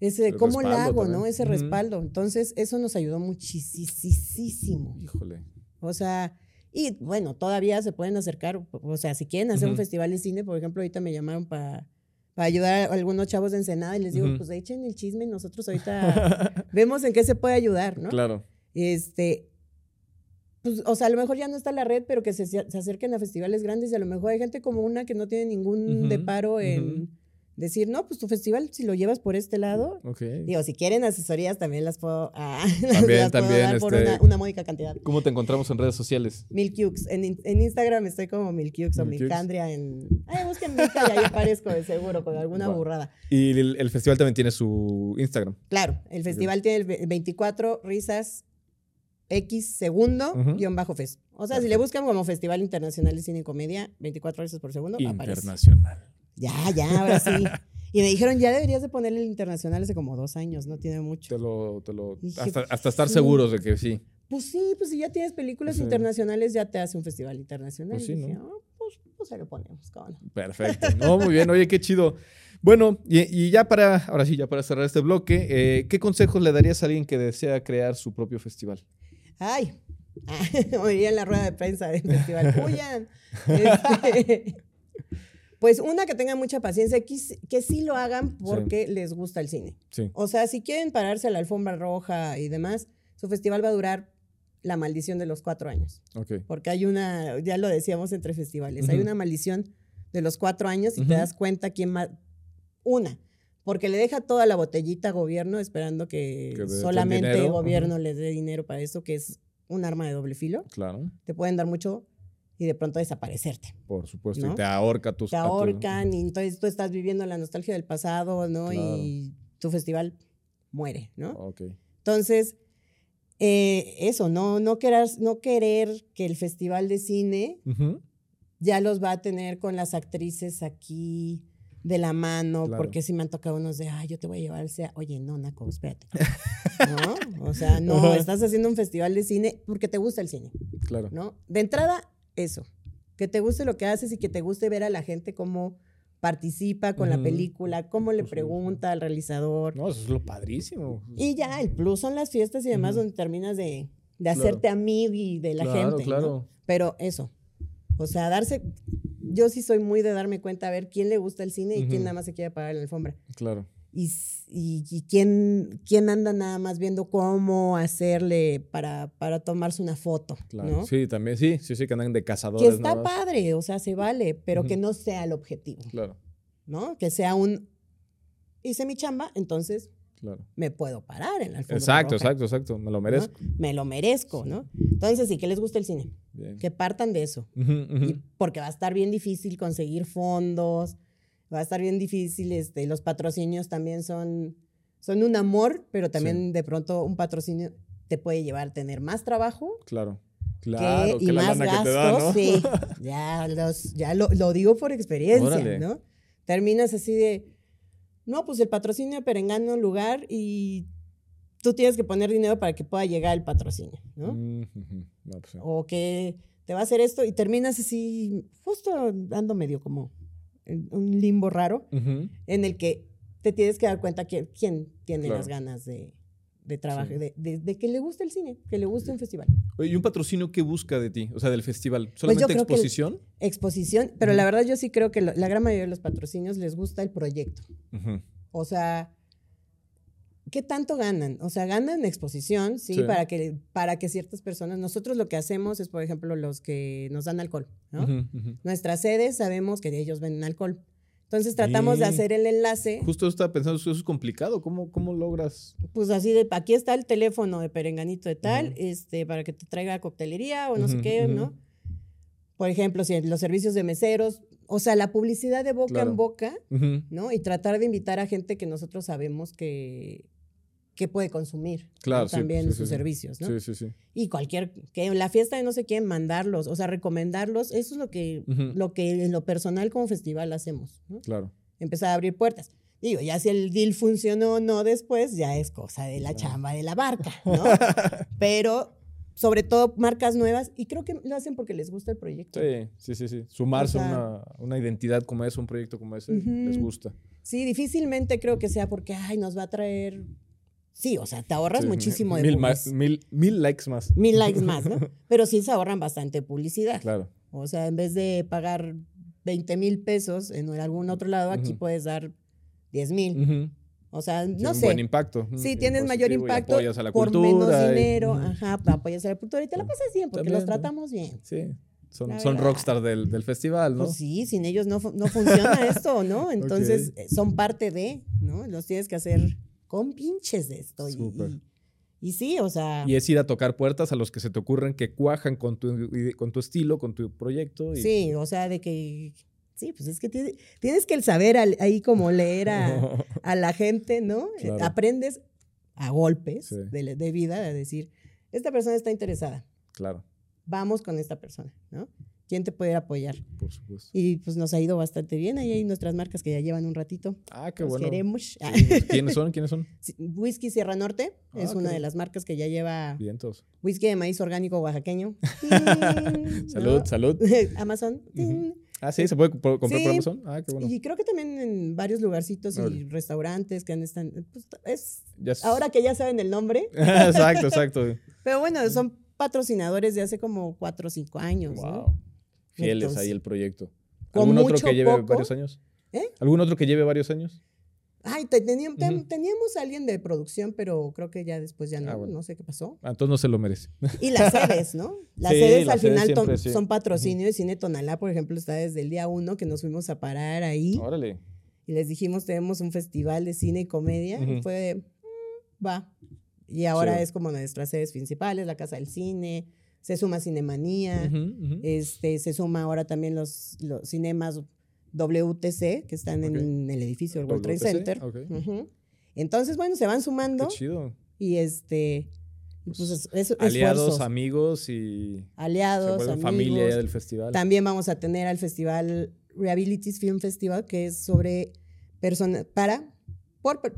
Speaker 2: ese, ¿cómo lo hago, no? Ese respaldo. Entonces, eso nos ayudó muchísimo.
Speaker 1: Híjole.
Speaker 2: O sea, y bueno, todavía se pueden acercar, o sea, si quieren hacer un festival de cine, por ejemplo, ahorita me llamaron para ayudar a algunos chavos de Ensenada y les digo, pues echen el chisme y nosotros *laughs* ahorita vemos en qué se puede ayudar, ¿no?
Speaker 1: Claro.
Speaker 2: Este, pues, o sea, a lo mejor ya no está la red, pero que se, se acerquen a festivales grandes y a lo mejor hay gente como una que no tiene ningún deparo en decir, no, pues tu festival, si lo llevas por este lado, digo, si quieren asesorías, también las puedo, ah, *laughs*
Speaker 1: también, también,
Speaker 2: dar por este, una, módica cantidad.
Speaker 1: ¿Cómo te encontramos en redes sociales?
Speaker 2: Milkyux. En, en Instagram estoy como Milkyux o Milcandria. En, ay, busquen Milka y ahí aparezco de seguro con alguna burrada.
Speaker 1: ¿Y el, festival también tiene su Instagram?
Speaker 2: Claro, el festival tiene el 24 risas X segundo guion bajo fest. O sea, si le buscan como Festival Internacional de Cine y Comedia, 24 risas por segundo,
Speaker 1: Internacional.
Speaker 2: Ya, ya, ahora sí. Y me dijeron, ya deberías de ponerle el internacional hace como dos años, no tiene mucho.
Speaker 1: Te lo, te lo, hasta, estar seguros de que sí.
Speaker 2: Pues sí, pues si ya tienes películas internacionales, ya te hace un festival internacional. Pues sí, y dije, ¿no? Oh, pues, pues se lo ponemos, cabrón.
Speaker 1: Perfecto. No, muy bien, oye, qué chido. Bueno, y, ya para, ahora sí, ya para cerrar este bloque, eh, ¿qué consejos le darías a alguien que desea crear su propio festival?
Speaker 2: Ay, *laughs* oiría en la rueda de prensa del festival. ¡Huyan! *laughs* Este, pues una que tengan mucha paciencia, que, que sí lo hagan porque les gusta el cine. O sea, si quieren pararse a la alfombra roja y demás, su festival va a durar la maldición de los cuatro años. Porque hay una, ya lo decíamos entre festivales, hay una maldición de los cuatro años y te das cuenta quién más. Una, porque le deja toda la botellita a gobierno esperando que, solamente el gobierno le dé dinero para eso, que es un arma de doble filo.
Speaker 1: Claro.
Speaker 2: Te pueden dar mucho y de pronto desaparecerte.
Speaker 1: Por supuesto, y te ahorca tus...
Speaker 2: Te ahorcan y entonces tú estás viviendo la nostalgia del pasado, ¿no? Y tu festival muere, ¿no?
Speaker 1: Ok.
Speaker 2: Entonces, eh, eso, no, no, querer, no querer que el festival de cine ya los va a tener con las actrices aquí de la mano, porque si me han tocado unos de, ay, yo te voy a llevar, sea, oye, no, Naco, espérate. *laughs* ¿No? O sea, no, estás haciendo un festival de cine porque te gusta el cine.
Speaker 1: Claro.
Speaker 2: ¿No? De entrada, eso, que te guste lo que haces y que te guste ver a la gente cómo participa con la película, cómo le pregunta al realizador.
Speaker 1: No, eso es lo padrísimo.
Speaker 2: Y ya, el plus son las fiestas y demás donde terminas de, de hacerte amigo y de la gente. Claro. Pero eso, o sea, darse, yo sí soy muy de darme cuenta a ver quién le gusta el cine y quién nada más se quiere pagar la alfombra.
Speaker 1: Claro.
Speaker 2: Y, quién, quién, anda nada más viendo cómo hacerle para, para tomarse una foto. Claro,
Speaker 1: sí, también, sí, sí, sí, que andan de cazadores.
Speaker 2: Que está padre, o sea, se vale, pero que no sea el objetivo. Claro. ¿No? Que sea un, hice mi chamba, entonces claro. me puedo parar en la alfombra
Speaker 1: Exacto, exacto, exacto, me lo merezco.
Speaker 2: Me lo merezco, ¿no? Entonces, sí, que les guste el cine. Que partan de eso. porque va a estar bien difícil conseguir fondos va a estar bien difícil. Este, los patrocinios también son, son un amor, pero también de pronto un patrocinio te puede llevar a tener más trabajo.
Speaker 1: Claro. Claro,
Speaker 2: y más gastos, sí. *laughs* Ya, los, ya lo, lo, digo por experiencia, ¿no? Terminas así de, no, pues el patrocinio de Perengano un lugar y tú tienes que poner dinero para que pueda llegar el patrocinio, ¿no? Pues o que te va a hacer esto y terminas así, justo dando medio como un limbo raro, en el que te tienes que dar cuenta que, quién tiene las ganas de, de trabajo, de, que le guste el cine, que le guste un festival.
Speaker 1: ¿y un patrocinio qué busca de ti? O sea, del festival. Pues ¿Solamente exposición?
Speaker 2: exposición, pero la verdad yo sí creo que la gran mayoría de los patrocinios les gusta el proyecto. O sea, ¿qué tanto ganan? O sea, ganan exposición, ¿sí? Para, que, para que ciertas personas, nosotros lo que hacemos es, por ejemplo, los que nos dan alcohol, ¿no? Nuestras sedes sabemos que ellos venden alcohol. Entonces tratamos de hacer el enlace.
Speaker 1: Justo estaba pensando, eso es complicado. ¿Cómo, ¿Cómo logras?
Speaker 2: Pues así de, aquí está el teléfono de Perenganito de tal, este, para que te traiga coctelería o no sé qué, ¿no? Por ejemplo, si los servicios de meseros, o sea, la publicidad de boca en boca, ¿no? Y tratar de invitar a gente que nosotros sabemos que, que puede consumir claro, también sus servicios, ¿no? Sí, sí, sí. Y cualquier, que en la fiesta de no sé quién, mandarlos, o sea, recomendarlos, eso es lo que, lo que en lo personal como festival hacemos, ¿no? Claro. Empezar a abrir puertas. Digo, ya si el deal funcionó o no después, ya es cosa de la chamba de la barca, ¿no? *laughs* Pero sobre todo marcas nuevas, y creo que lo hacen porque les gusta el proyecto.
Speaker 1: Sí, sí, sí, sí. Sumarse a una, identidad como esa, un proyecto como ese, les gusta.
Speaker 2: Sí, difícilmente creo que sea porque, ay, nos va a traer Sí, o sea, te ahorras muchísimo
Speaker 1: de
Speaker 2: mil,
Speaker 1: más, mil, mil, likes más.
Speaker 2: Mil likes *laughs* más, ¿no? Pero sí se ahorran bastante publicidad. Claro. O sea, en vez de pagar 20 mil pesos en algún otro lado, aquí puedes dar 10 mil. O sea, no sé.
Speaker 1: buen impacto.
Speaker 2: Sí, tienes mayor impacto apoyas a la por menos dinero. Ajá, apoyas a la cultura y te la pasas bien porque los tratamos bien.
Speaker 1: Sí. Son, son rockstar del, del, festival, ¿no?
Speaker 2: Pues sí, sin ellos no, no funciona esto, ¿no? *laughs* Entonces eh, son parte de, ¿no? Los tienes que hacer con pinches de esto. Y, y, sí, o sea.
Speaker 1: Y es ir a tocar puertas a los que se te ocurren que cuajan con tu, con tu estilo, con tu proyecto.
Speaker 2: Sí, o sea, de que. Sí, pues es que tienes, tienes que saber ahí como leer a, *laughs* a la gente, ¿no? Aprendes a golpes de, de vida a decir, esta persona está interesada. Claro. Vamos con esta persona, ¿no? Quién te puede apoyar. Por supuesto. Y pues nos ha ido bastante bien. Ahí hay nuestras marcas que ya llevan un ratito.
Speaker 1: Ah, qué bueno.
Speaker 2: queremos. *laughs*
Speaker 1: ¿Quiénes son? ¿Quiénes son?
Speaker 2: Whisky Sierra Norte es ah, una de las marcas que ya lleva.
Speaker 1: Vientos.
Speaker 2: Whisky de maíz orgánico oaxaqueño. *laughs*
Speaker 1: salud, salud. *laughs*
Speaker 2: Amazon.
Speaker 1: Ah, sí, se puede comprar por Amazon. Ah, qué bueno.
Speaker 2: Y creo que también en varios lugarcitos y restaurantes que han estado. Pues, es, ahora que ya saben el nombre.
Speaker 1: exacto, exacto.
Speaker 2: Pero bueno, son patrocinadores de hace como cuatro o cinco años. Wow
Speaker 1: fieles ahí el proyecto. ¿Algún otro que lleve varios años? ¿Eh? ¿Algún otro que lleve varios años?
Speaker 2: Ay, teníamos, teníamos, a alguien de producción, pero creo que ya después ya no, ah, no sé qué pasó.
Speaker 1: Ah, entonces no se lo merece.
Speaker 2: Y las sedes, ¿no? *laughs* Las sedes al final son patrocinio de Cine Tonalá, por ejemplo, está desde el día uno que nos fuimos a parar ahí. Órale. Y les dijimos, tenemos un festival de cine y comedia. Y fue, mm, va. Y ahora es como nuestras sedes principales, la Casa del Cine, se suma Cinemanía, Este, se suma ahora también los, los cinemas WTC, que están en el edificio del World Trade Center. Entonces, bueno, se van sumando.
Speaker 1: Qué chido.
Speaker 2: Y este...
Speaker 1: Pues, pues aliados, amigos y
Speaker 2: aliados, amigos,
Speaker 1: familia del festival.
Speaker 2: También vamos a tener al festival Reabilities Film Festival, que es sobre personas para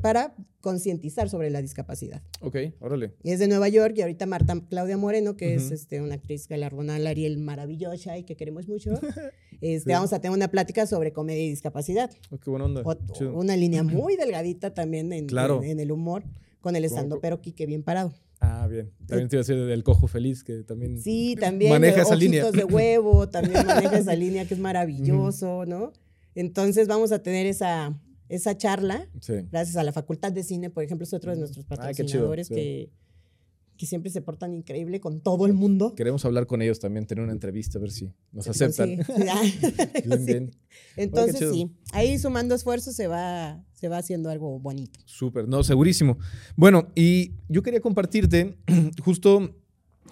Speaker 2: para concientizar sobre la discapacidad.
Speaker 1: Ok, órale.
Speaker 2: Y es de Nueva York y ahorita Marta Claudia Moreno, que es este, una actriz galardonada Ariel maravillosa y que queremos mucho, *laughs* este, vamos a tener una plática sobre comedia y discapacidad.
Speaker 1: Oh, qué buena onda.
Speaker 2: una línea *clears throat* muy delgadita también en, en, el humor, con el estando pero Quique bien parado.
Speaker 1: Ah, bien. También te iba a decir del cojo feliz, que también,
Speaker 2: sí, también maneja esa línea. de *laughs* huevo, también maneja esa línea que es maravilloso, ¿no? Entonces vamos a tener esa, esa charla, gracias a la Facultad de Cine, por ejemplo, es otro de nuestros patrocinadores que, que siempre se portan increíble con todo el mundo.
Speaker 1: Queremos hablar con ellos también, tener una entrevista, a ver si nos aceptan. *laughs* *laughs*
Speaker 2: Entonces sí, ahí sumando esfuerzos se va, se va haciendo algo bonito.
Speaker 1: Súper, no, segurísimo. Bueno, y yo quería compartirte *clears throat* justo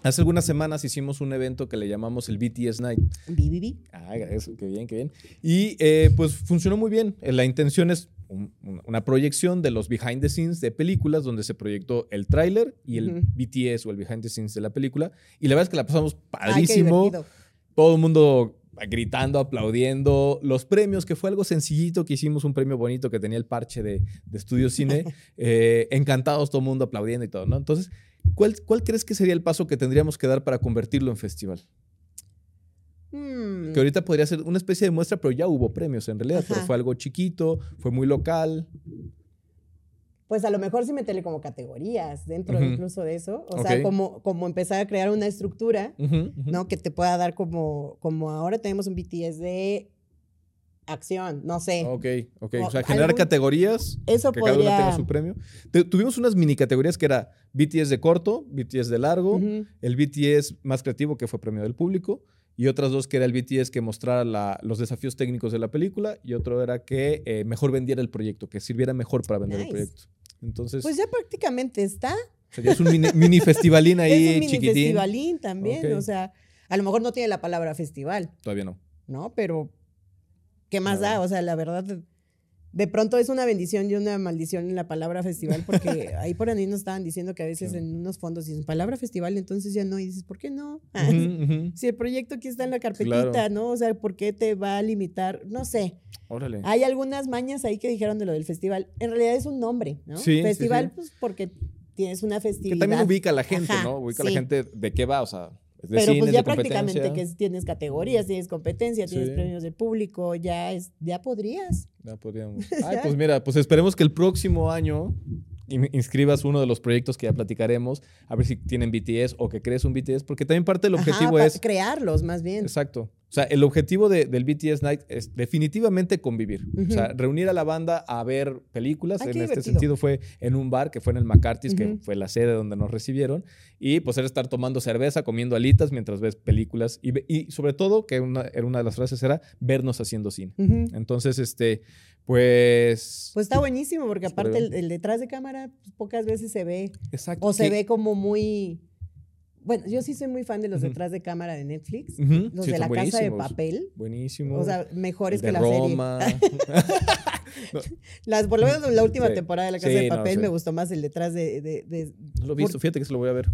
Speaker 1: Hace algunas semanas hicimos un evento que le llamamos el BTS Night.
Speaker 2: BBB.
Speaker 1: Ah, eso, qué bien, qué bien. Y eh, pues funcionó muy bien. La intención es una proyección de los behind the scenes de películas donde se proyectó el tráiler y el BTS o el behind the scenes de la película. Y la verdad es que la pasamos padrísimo. Todo el mundo gritando, aplaudiendo. Los premios, que fue algo sencillito, que hicimos un premio bonito que tenía el parche de, de Estudio Cine. *laughs* Eh, encantados, todo el mundo aplaudiendo y todo, ¿no? Entonces, ¿cuál, ¿cuál crees que sería el paso que tendríamos que dar para convertirlo en festival? Que ahorita podría ser una especie de muestra, pero ya hubo premios en realidad, pero fue algo chiquito, fue muy local.
Speaker 2: Pues a lo mejor sí meterle como categorías dentro incluso de eso. O sea, como, como empezar a crear una estructura, ¿no? Que te pueda dar como, como ahora tenemos un BTS de acción, no sé.
Speaker 1: Ok, ok. O, sea, generar categorías. Eso que cada uno tenga su premio. tuvimos unas mini categorías que era BTS de corto, BTS de largo, el BTS más creativo que fue premio del público y otras dos que era el BTS que mostrara los desafíos técnicos de la película y otro era que eh, mejor vendiera el proyecto, que sirviera mejor para vender el proyecto. Entonces,
Speaker 2: pues ya prácticamente está.
Speaker 1: O sea, ya es un mini, festivalín *laughs* ahí
Speaker 2: es un
Speaker 1: mini
Speaker 2: festivalín también, o sea, a lo mejor no tiene la palabra festival.
Speaker 1: Todavía no.
Speaker 2: No, pero ¿qué más da? O sea, la verdad de pronto es una bendición y una maldición en la palabra festival, porque *laughs* ahí por ahí nos estaban diciendo que a veces en unos fondos dicen palabra festival, entonces ya no, y dices, ¿por qué no? *laughs* Si el proyecto aquí está en la carpetita, ¿no? O sea, ¿por qué te va a limitar? No sé.
Speaker 1: Órale.
Speaker 2: Hay algunas mañas ahí que dijeron de lo del festival. En realidad es un nombre, ¿no? Sí, festival, pues porque tienes una festividad.
Speaker 1: Que también ubica a la gente, ¿no? Ubica a la gente de qué va, o sea.
Speaker 2: Pero pues ya prácticamente que tienes categorías, tienes competencia, tienes premios de público, ya es, ya podrías.
Speaker 1: Ya podríamos. *laughs* Ay, pues mira, pues esperemos que el próximo año inscribas uno de los proyectos que ya platicaremos, a ver si tienen BTS o que crees un BTS, porque también parte del objetivo es...
Speaker 2: Crearlos, más bien.
Speaker 1: Exacto. O sea, el objetivo del BTS Night es definitivamente convivir. O sea, reunir a la banda a ver películas. en este sentido fue en un bar que fue en el McCarthy's, que fue la sede donde nos recibieron. Y pues era estar tomando cerveza, comiendo alitas mientras ves películas. Y, sobre todo, que una, era una de las frases era vernos haciendo cine. Entonces, este, pues...
Speaker 2: Pues está buenísimo, porque aparte el, detrás de cámara pues, pocas veces se ve. Exacto. O se ve como muy bueno, yo sí soy muy fan de los detrás de cámara de Netflix. Los de la casa de papel.
Speaker 1: Buenísimo.
Speaker 2: O sea, mejores que la Roma. *laughs* serie. Las, por lo menos la última temporada de la casa de papel me gustó más el detrás de. de,
Speaker 1: no lo he visto, fíjate que se lo voy a ver.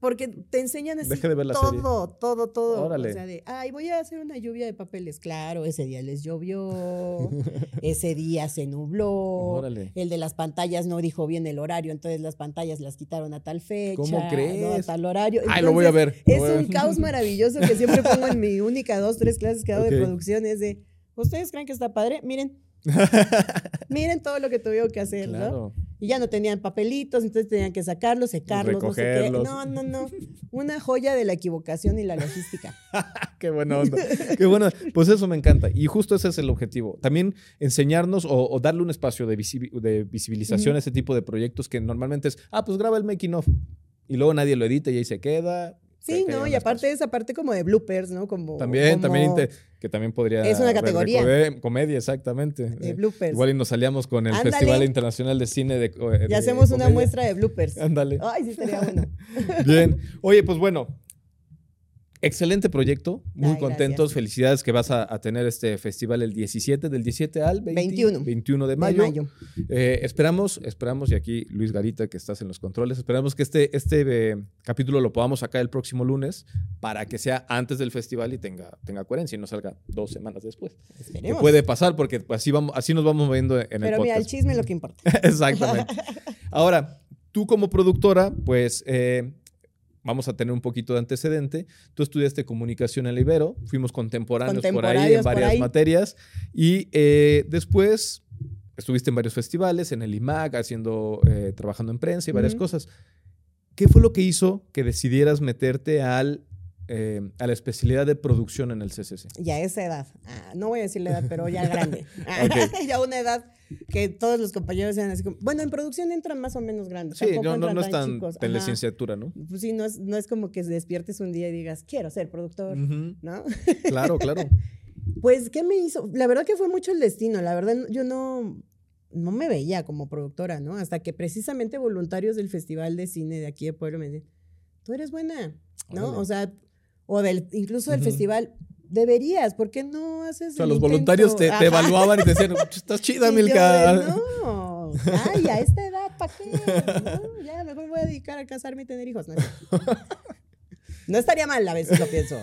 Speaker 2: Porque te enseñan así todo, todo, todo. O sea, de, ay, voy a hacer una lluvia de papeles. Claro, ese día les llovió, *laughs* ese día se nubló. Órale. El de las pantallas no dijo bien el horario, entonces las pantallas las quitaron a tal fecha.
Speaker 1: ¿Cómo crees?
Speaker 2: a tal horario.
Speaker 1: ay, lo voy a ver.
Speaker 2: es un caos maravilloso que siempre pongo en mi única dos, tres clases que hago de producción. Es de, ¿ustedes creen que está padre? Miren, *laughs* Miren todo lo que tuvieron que hacer, ¿no? Y ya no tenían papelitos, entonces tenían que sacarlos, secarlos, no sé qué. No, no, no. Una joya de la equivocación y la logística. *laughs*
Speaker 1: qué buena onda. Qué buena. Pues eso me encanta. Y justo ese es el objetivo. También enseñarnos o, darle un espacio de, visibilización a ese tipo de proyectos que normalmente es, ah, pues graba el making of. Y luego nadie lo edita y ahí se queda.
Speaker 2: Sí, no, y aparte esa parte como de bloopers, ¿no? Como,
Speaker 1: también, también, que también podría...
Speaker 2: Es una categoría.
Speaker 1: Comedia, exactamente.
Speaker 2: De bloopers.
Speaker 1: Igual y nos salíamos con el Festival Internacional de Cine de...
Speaker 2: y hacemos una muestra de bloopers.
Speaker 1: Ándale.
Speaker 2: Ay, sí, estaría bueno. *laughs*
Speaker 1: Bien. Oye, pues bueno, Excelente proyecto, muy contentos, felicidades que vas a, tener este festival el 17, del 17 al 21, 21 de mayo. Eh, esperamos, esperamos, y aquí Luis Garita, que estás en los controles, esperamos que este, este eh, capítulo lo podamos sacar el próximo lunes para que sea antes del festival y tenga, tenga coherencia y no salga dos semanas después. Que puede pasar porque así, vamos, así nos vamos moviendo en el podcast.
Speaker 2: Pero mira, el chisme es lo que importa. *laughs*
Speaker 1: Exactamente. *laughs* Ahora, tú como productora, pues... Eh, vamos a tener un poquito de antecedente. Tú estudiaste comunicación en Ibero, fuimos contemporáneos, por ahí en varias materias y eh, después estuviste en varios festivales, en el IMAC, haciendo, eh, trabajando en prensa y varias cosas. ¿Qué fue lo que hizo que decidieras meterte al, eh, a la especialidad de producción en el CCC?
Speaker 2: Ya esa edad. Ah, no voy a decir la edad, pero ya *laughs* grande. *laughs* ya una edad *laughs* que todos los compañeros sean así como, bueno, en producción entran más o menos grandes.
Speaker 1: Sí, no, no, es tan telecinciatura, ¿no?
Speaker 2: Pues sí, no es, no es como que despiertes un día y digas, quiero ser productor, ¿no?
Speaker 1: Claro, *laughs* claro.
Speaker 2: pues, ¿qué me hizo? La verdad que fue mucho el destino, la verdad yo no, no me veía como productora, ¿no? Hasta que precisamente voluntarios del Festival de Cine de aquí de Pueblo me dicen, tú eres buena, ¿no? O sea, o del, incluso del festival, deberías, ¿por qué no haces?
Speaker 1: O sea, los voluntarios te, evaluaban y te decían, estás chida, Milka.
Speaker 2: no, *laughs* ay, a esta edad, ¿para qué? No, ya, mejor me voy a dedicar a casarme y tener hijos. No, *laughs* no estaría mal a veces lo pienso.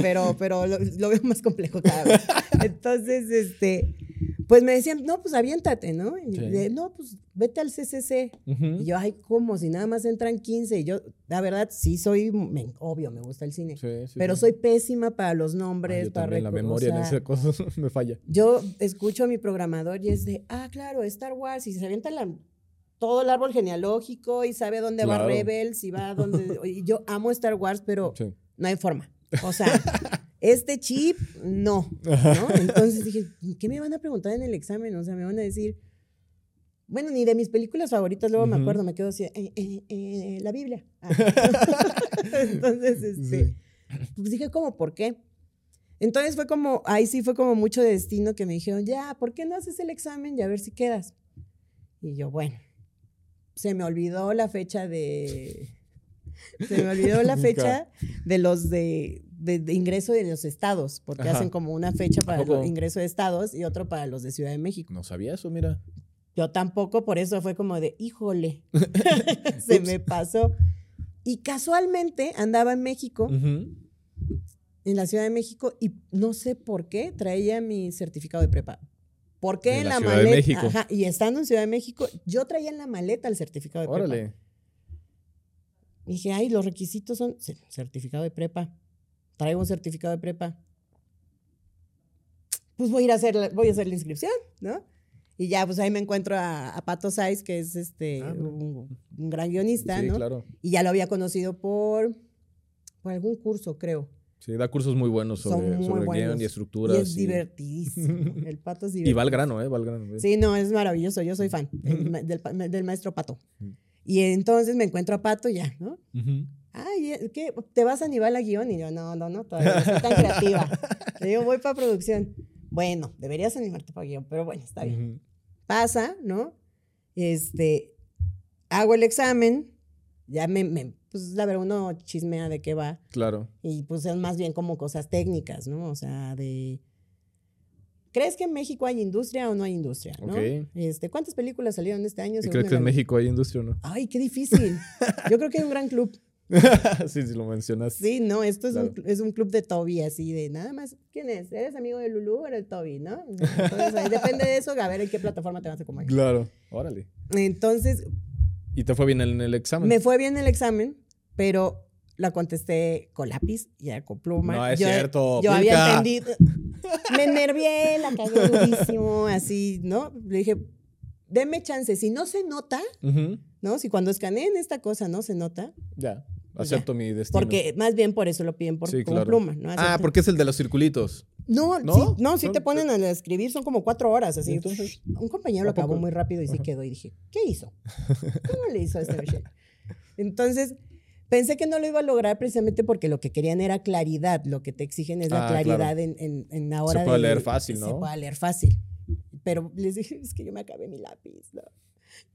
Speaker 2: Pero pero lo, lo, veo más complejo cada vez. Entonces, este, pues me decían, no, pues aviéntate, ¿no? Y no, pues vete al CCC. Y yo, ay, ¿cómo? Si nada más entran 15. Y yo, la verdad, sí soy, obvio, me gusta el cine. pero soy pésima para los nombres,
Speaker 1: yo
Speaker 2: para
Speaker 1: La memoria en esa cosa *laughs* me falla.
Speaker 2: Yo escucho a mi programador y es de, ah, claro, Star Wars. Y se avienta todo el árbol genealógico y sabe dónde va Rebels y va dónde. *laughs* y yo amo Star Wars, pero no hay forma. O sea, este chip, no, no. Entonces dije, ¿qué me van a preguntar en el examen? O sea, me van a decir, bueno, ni de mis películas favoritas, luego me acuerdo, me quedo así, eh, eh, eh, la Biblia. Ah. *laughs* Entonces, este, pues dije, ¿cómo? ¿Por qué? Entonces fue como, ahí sí fue como mucho de destino que me dijeron, ya, ¿por qué no haces el examen y a ver si quedas? Y yo, bueno, se me olvidó la fecha de, se me olvidó la *laughs* fecha de los de, de, ingreso de los estados, porque hacen como una fecha para el ingreso de estados y otro para los de Ciudad de México.
Speaker 1: No sabía eso, mira.
Speaker 2: Yo tampoco, por eso fue como de, híjole, *laughs* *laughs* se me pasó. Y casualmente andaba en México, en la Ciudad de México, y no sé por qué traía mi certificado de prepa. ¿Por qué en, la, Ciudad maleta? De México. Ajá, y estando en Ciudad de México, yo traía en la maleta el certificado de Órale. Dije, ay, los requisitos son certificado de prepa traigo un certificado de prepa. Pues voy a ir a hacer, voy a hacer la inscripción, ¿no? Y ya, pues ahí me encuentro a, Pato Saiz, que es este, ah, un, gran guionista, sí, Claro. Y ya lo había conocido por, por algún curso, creo.
Speaker 1: Sí, da cursos muy buenos sobre, guion y estructuras.
Speaker 2: Y es divertidísimo. *laughs* El pato es divertido.
Speaker 1: Y va al grano, ¿eh? Va al grano.
Speaker 2: Sí, no, es maravilloso. Yo soy fan *laughs* del, maestro Pato. Y entonces me encuentro a Pato ya, ¿no? ay, eh, ¿qué? ¿Te vas a nivel a guion? Y yo, no, no, no, todavía no soy tan creativa. *laughs* Le digo, voy para producción. Bueno, deberías animarte para guion, pero bueno, está bien. Pasa, ¿no? Este, hago el examen, ya me, me, pues la verdad uno chismea de qué va.
Speaker 1: Claro.
Speaker 2: Y pues es más bien como cosas técnicas, ¿no? O sea, de... ¿Crees que en México hay industria o no hay industria? ¿no? Este, ¿Cuántas películas salieron este año?
Speaker 1: ¿Crees que en México hay industria o no?
Speaker 2: Ay, qué difícil. Yo creo que hay un gran club. *laughs*
Speaker 1: sí, sí, lo mencionas.
Speaker 2: Sí, no, esto es, un, es, un, club de Toby, así de nada más. ¿Quién es? ¿Eres amigo de Lulu o eres Toby, no? Entonces, ahí depende de eso, a ver en qué plataforma te vas a comer.
Speaker 1: Claro, órale.
Speaker 2: Entonces.
Speaker 1: ¿Y te fue bien en el examen?
Speaker 2: Me fue bien el examen, pero la contesté con lápiz y con pluma.
Speaker 1: No, es cierto.
Speaker 2: Yo había entendido. *laughs* Me nervié, la cagué durísimo, así, ¿no? Le dije, deme chance. Si no se nota, ¿no? Si cuando escaneen esta cosa no se nota.
Speaker 1: Ya. Acepto mi destino.
Speaker 2: Porque más bien por eso lo piden por pluma, ¿no?
Speaker 1: Ah, porque es el de los circulitos.
Speaker 2: No, ¿No? sí, no, sí te ponen a escribir, son como cuatro horas, así. Entonces, un compañero lo acabó muy rápido y sí quedó y dije, ¿qué hizo? *laughs* ¿Cómo le hizo a este Michelle? Entonces, pensé que no lo iba a lograr precisamente porque lo que querían era claridad. Lo que te exigen es la ah, claridad en, en, en, ahora.
Speaker 1: Se puede leer fácil, ¿no?
Speaker 2: Se puede leer fácil. Pero les dije, es que yo me acabé mi lápiz, ¿no?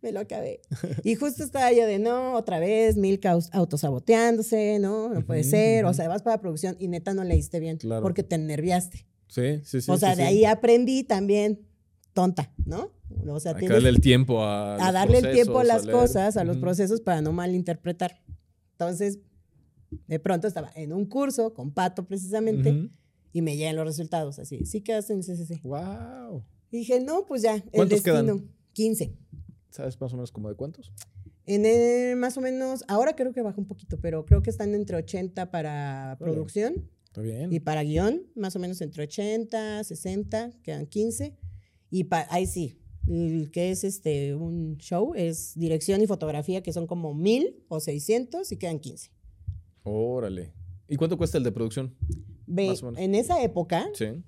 Speaker 2: me lo acabé. Y *laughs* justo estaba yo de, no, otra vez, Milka autosaboteándose, ¿no? No puede ser. O sea, vas para la producción y neta no leíste bien porque te nerviaste.
Speaker 1: Sí, sí, sí.
Speaker 2: O sea, de ahí aprendí también tonta, ¿no? O sea,
Speaker 1: que darle el tiempo a.
Speaker 2: A darle el tiempo a las cosas, a los procesos para no malinterpretar. Entonces, de pronto estaba en un curso con Pato precisamente y me llegan los resultados así. Sí quedaste en CCC.
Speaker 1: ¡Wow!
Speaker 2: Y dije, no, pues ya, el destino. Quedan? 15.
Speaker 1: ¿Sabes más o menos como de cuántos?
Speaker 2: En el, más o menos, ahora creo que baja un poquito, pero creo que están entre 80 para producción.
Speaker 1: Está bien.
Speaker 2: Y para guion, más o menos entre 80, 60, quedan 15. Y ahí sí, el que es este un show es dirección y fotografía, que son como 1000 o 600 y quedan 15.
Speaker 1: Órale. ¿Y cuánto cuesta el de producción?
Speaker 2: Ve, en esa época,
Speaker 1: sí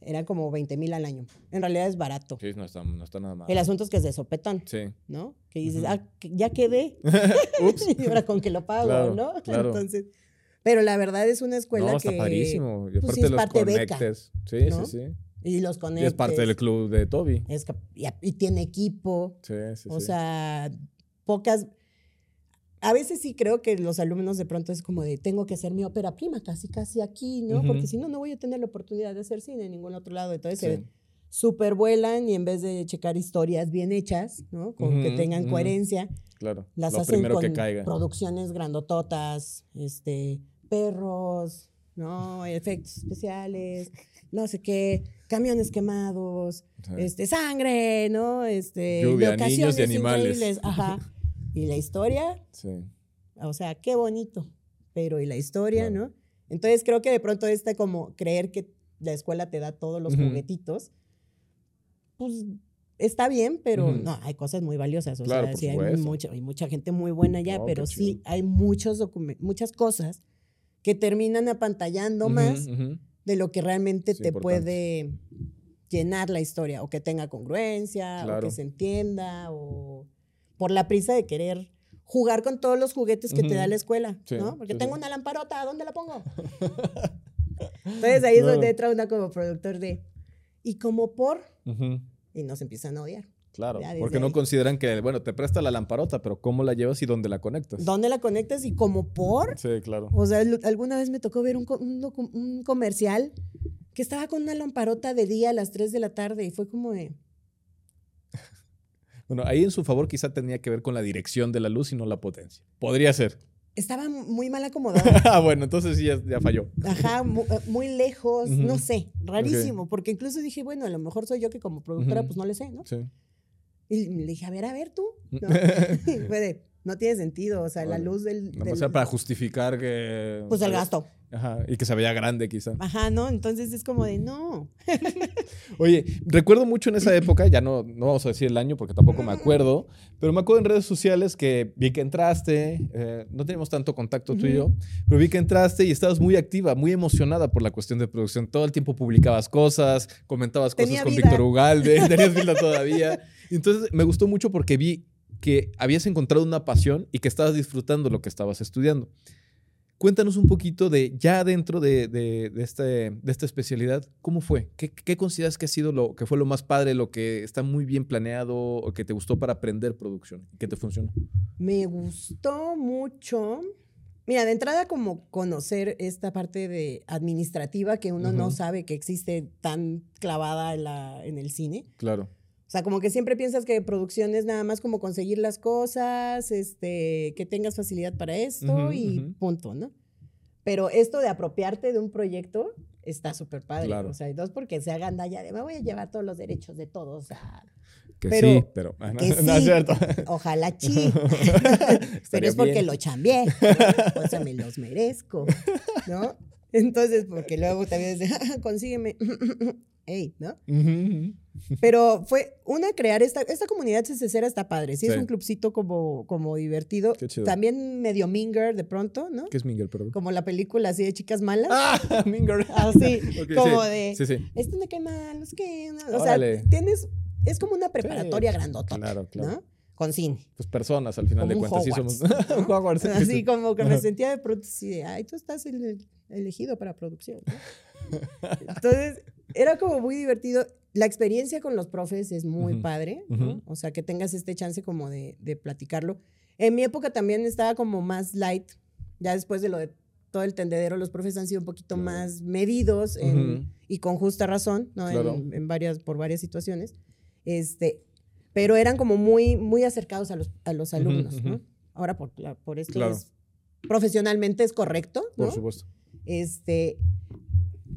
Speaker 2: Era como 20 mil al año. En realidad es barato.
Speaker 1: Sí, no está, no está nada mal.
Speaker 2: El asunto es que es de sopetón. Sí. ¿No? Que dices, ah, ya quedé. *laughs* Ups. *laughs* y ahora con que lo pago, ¿no? Claro. Entonces. Pero la verdad es una escuela no, está
Speaker 1: padrísimo. Y pues, aparte los parte conectes. Sí, sí, sí.
Speaker 2: Y los conectes. Y
Speaker 1: es parte del club de Toby.
Speaker 2: y, tiene equipo. Sí, sí, O sea, pocas a veces sí creo que los alumnos de pronto es como de, tengo que hacer mi ópera prima casi, casi aquí, ¿no? Porque si no, no voy a tener la oportunidad de hacer cine en ningún otro lado. Entonces se super vuelan y en vez de checar historias bien hechas, ¿no? Con que tengan coherencia,
Speaker 1: claro.
Speaker 2: las hacen con producciones grandototas, este, perros, ¿no? Efectos especiales, no sé qué, camiones quemados, este, sangre, ¿no? Este,
Speaker 1: Lluvia, niños y animales.
Speaker 2: Ajá. *laughs* ¿Y la historia? Sí. O sea, qué bonito. Pero ¿y la historia, no? Entonces creo que de pronto este como creer que la escuela te da todos los juguetitos, pues está bien, pero no, hay cosas muy valiosas. O sea, sí, hay mucha, hay mucha gente muy buena ya, pero sí hay muchos muchas cosas que terminan apantallando más de lo que realmente te puede llenar la historia, o que tenga congruencia, o que se entienda, o por la prisa de querer jugar con todos los juguetes que te da la escuela, ¿no? Porque tengo una lamparota, ¿dónde la pongo? *laughs* Entonces ahí es donde entra una como productor de, ¿y como por? Y nos empiezan a odiar.
Speaker 1: Claro, porque no consideran que, bueno, te presta la lamparota, pero ¿cómo la llevas y dónde la conectas?
Speaker 2: ¿Dónde la conectas y como por?
Speaker 1: Sí, claro.
Speaker 2: O sea, alguna vez me tocó ver un, un comercial que estaba con una lamparota de día a las 3 de la tarde y fue como de... *laughs*
Speaker 1: Bueno, ahí en su favor quizá tenía que ver con la dirección de la luz y no la potencia. Podría ser.
Speaker 2: Estaba muy mal acomodado. *laughs*
Speaker 1: ah, bueno, entonces sí ya, falló.
Speaker 2: Ajá, *laughs* eh, muy, lejos, no sé, rarísimo, porque incluso dije, bueno, a lo mejor soy yo que como productora pues no le sé, ¿no? Sí. Y le dije, a ver, a ver tú. No, *laughs* no tiene sentido, o sea, la luz del...
Speaker 1: O sea, para justificar que...
Speaker 2: Pues el gasto.
Speaker 1: Ajá, y que se veía grande quizá.
Speaker 2: Ajá, ¿no? Entonces es como de no. *laughs*
Speaker 1: Oye, recuerdo mucho en esa época, ya no, no vamos a decir el año porque tampoco me acuerdo, pero me acuerdo en redes sociales que vi que entraste, eh, no tenemos tanto contacto tú y yo, pero vi que entraste y estabas muy activa, muy emocionada por la cuestión de producción. Todo el tiempo publicabas cosas, comentabas cosas con Víctor Ugalde, *laughs* tenías vida todavía. Entonces me gustó mucho porque vi que habías encontrado una pasión y que estabas disfrutando lo que estabas estudiando. Cuéntanos un poquito de ya dentro de, de, este, de esta especialidad, ¿cómo fue? ¿Qué, ¿Qué, consideras que ha sido lo que fue lo más padre, lo que está muy bien planeado o que te gustó para aprender producción? ¿Qué te funcionó?
Speaker 2: Me gustó mucho. Mira, de entrada como conocer esta parte de administrativa que uno no sabe que existe tan clavada en, la, en el cine.
Speaker 1: Claro.
Speaker 2: O sea, como que siempre piensas que producción es nada más como conseguir las cosas, este, que tengas facilidad para esto y punto, ¿no? Pero esto de apropiarte de un proyecto está súper padre. O sea, y dos, porque se hagan ya de me voy a llevar todos los derechos de todos. O sea,
Speaker 1: que sí, pero *laughs* no, es cierto.
Speaker 2: Ojalá *laughs* sí. pero es porque lo chambié. O sea, me los merezco, ¿no? Entonces, porque luego también es ah, consígueme. Ey, ¿no? Pero fue una crear esta, esta comunidad CCCera está padre. Sí, es un clubcito como, como divertido. También medio Minger de pronto, ¿no?
Speaker 1: ¿Qué es Minger, perdón?
Speaker 2: Como la película así de chicas malas.
Speaker 1: Ah, *laughs* Minger.
Speaker 2: Así, *laughs* como de. Sí, sí. Esto me cae mal, es que. O sea, tienes. Es como una preparatoria grandota. Claro, claro. ¿no? Con cine.
Speaker 1: Pues personas, al final de cuentas. Sí, somos.
Speaker 2: Así *laughs* como que me sentía de pronto así de, ay, tú estás elegido para producción. Entonces, era como muy divertido. La experiencia con los profes es muy padre, O sea, que tengas este chance como de, platicarlo. En mi época también estaba como más light, ya después de lo de todo el tendedero, los profes han sido un poquito más medidos y con justa razón, ¿no? En, varias, por varias situaciones. Este, pero eran como muy, muy acercados a los, a los alumnos, ¿no? Ahora por, por esto profesionalmente es correcto, ¿no?
Speaker 1: Por supuesto.
Speaker 2: Este,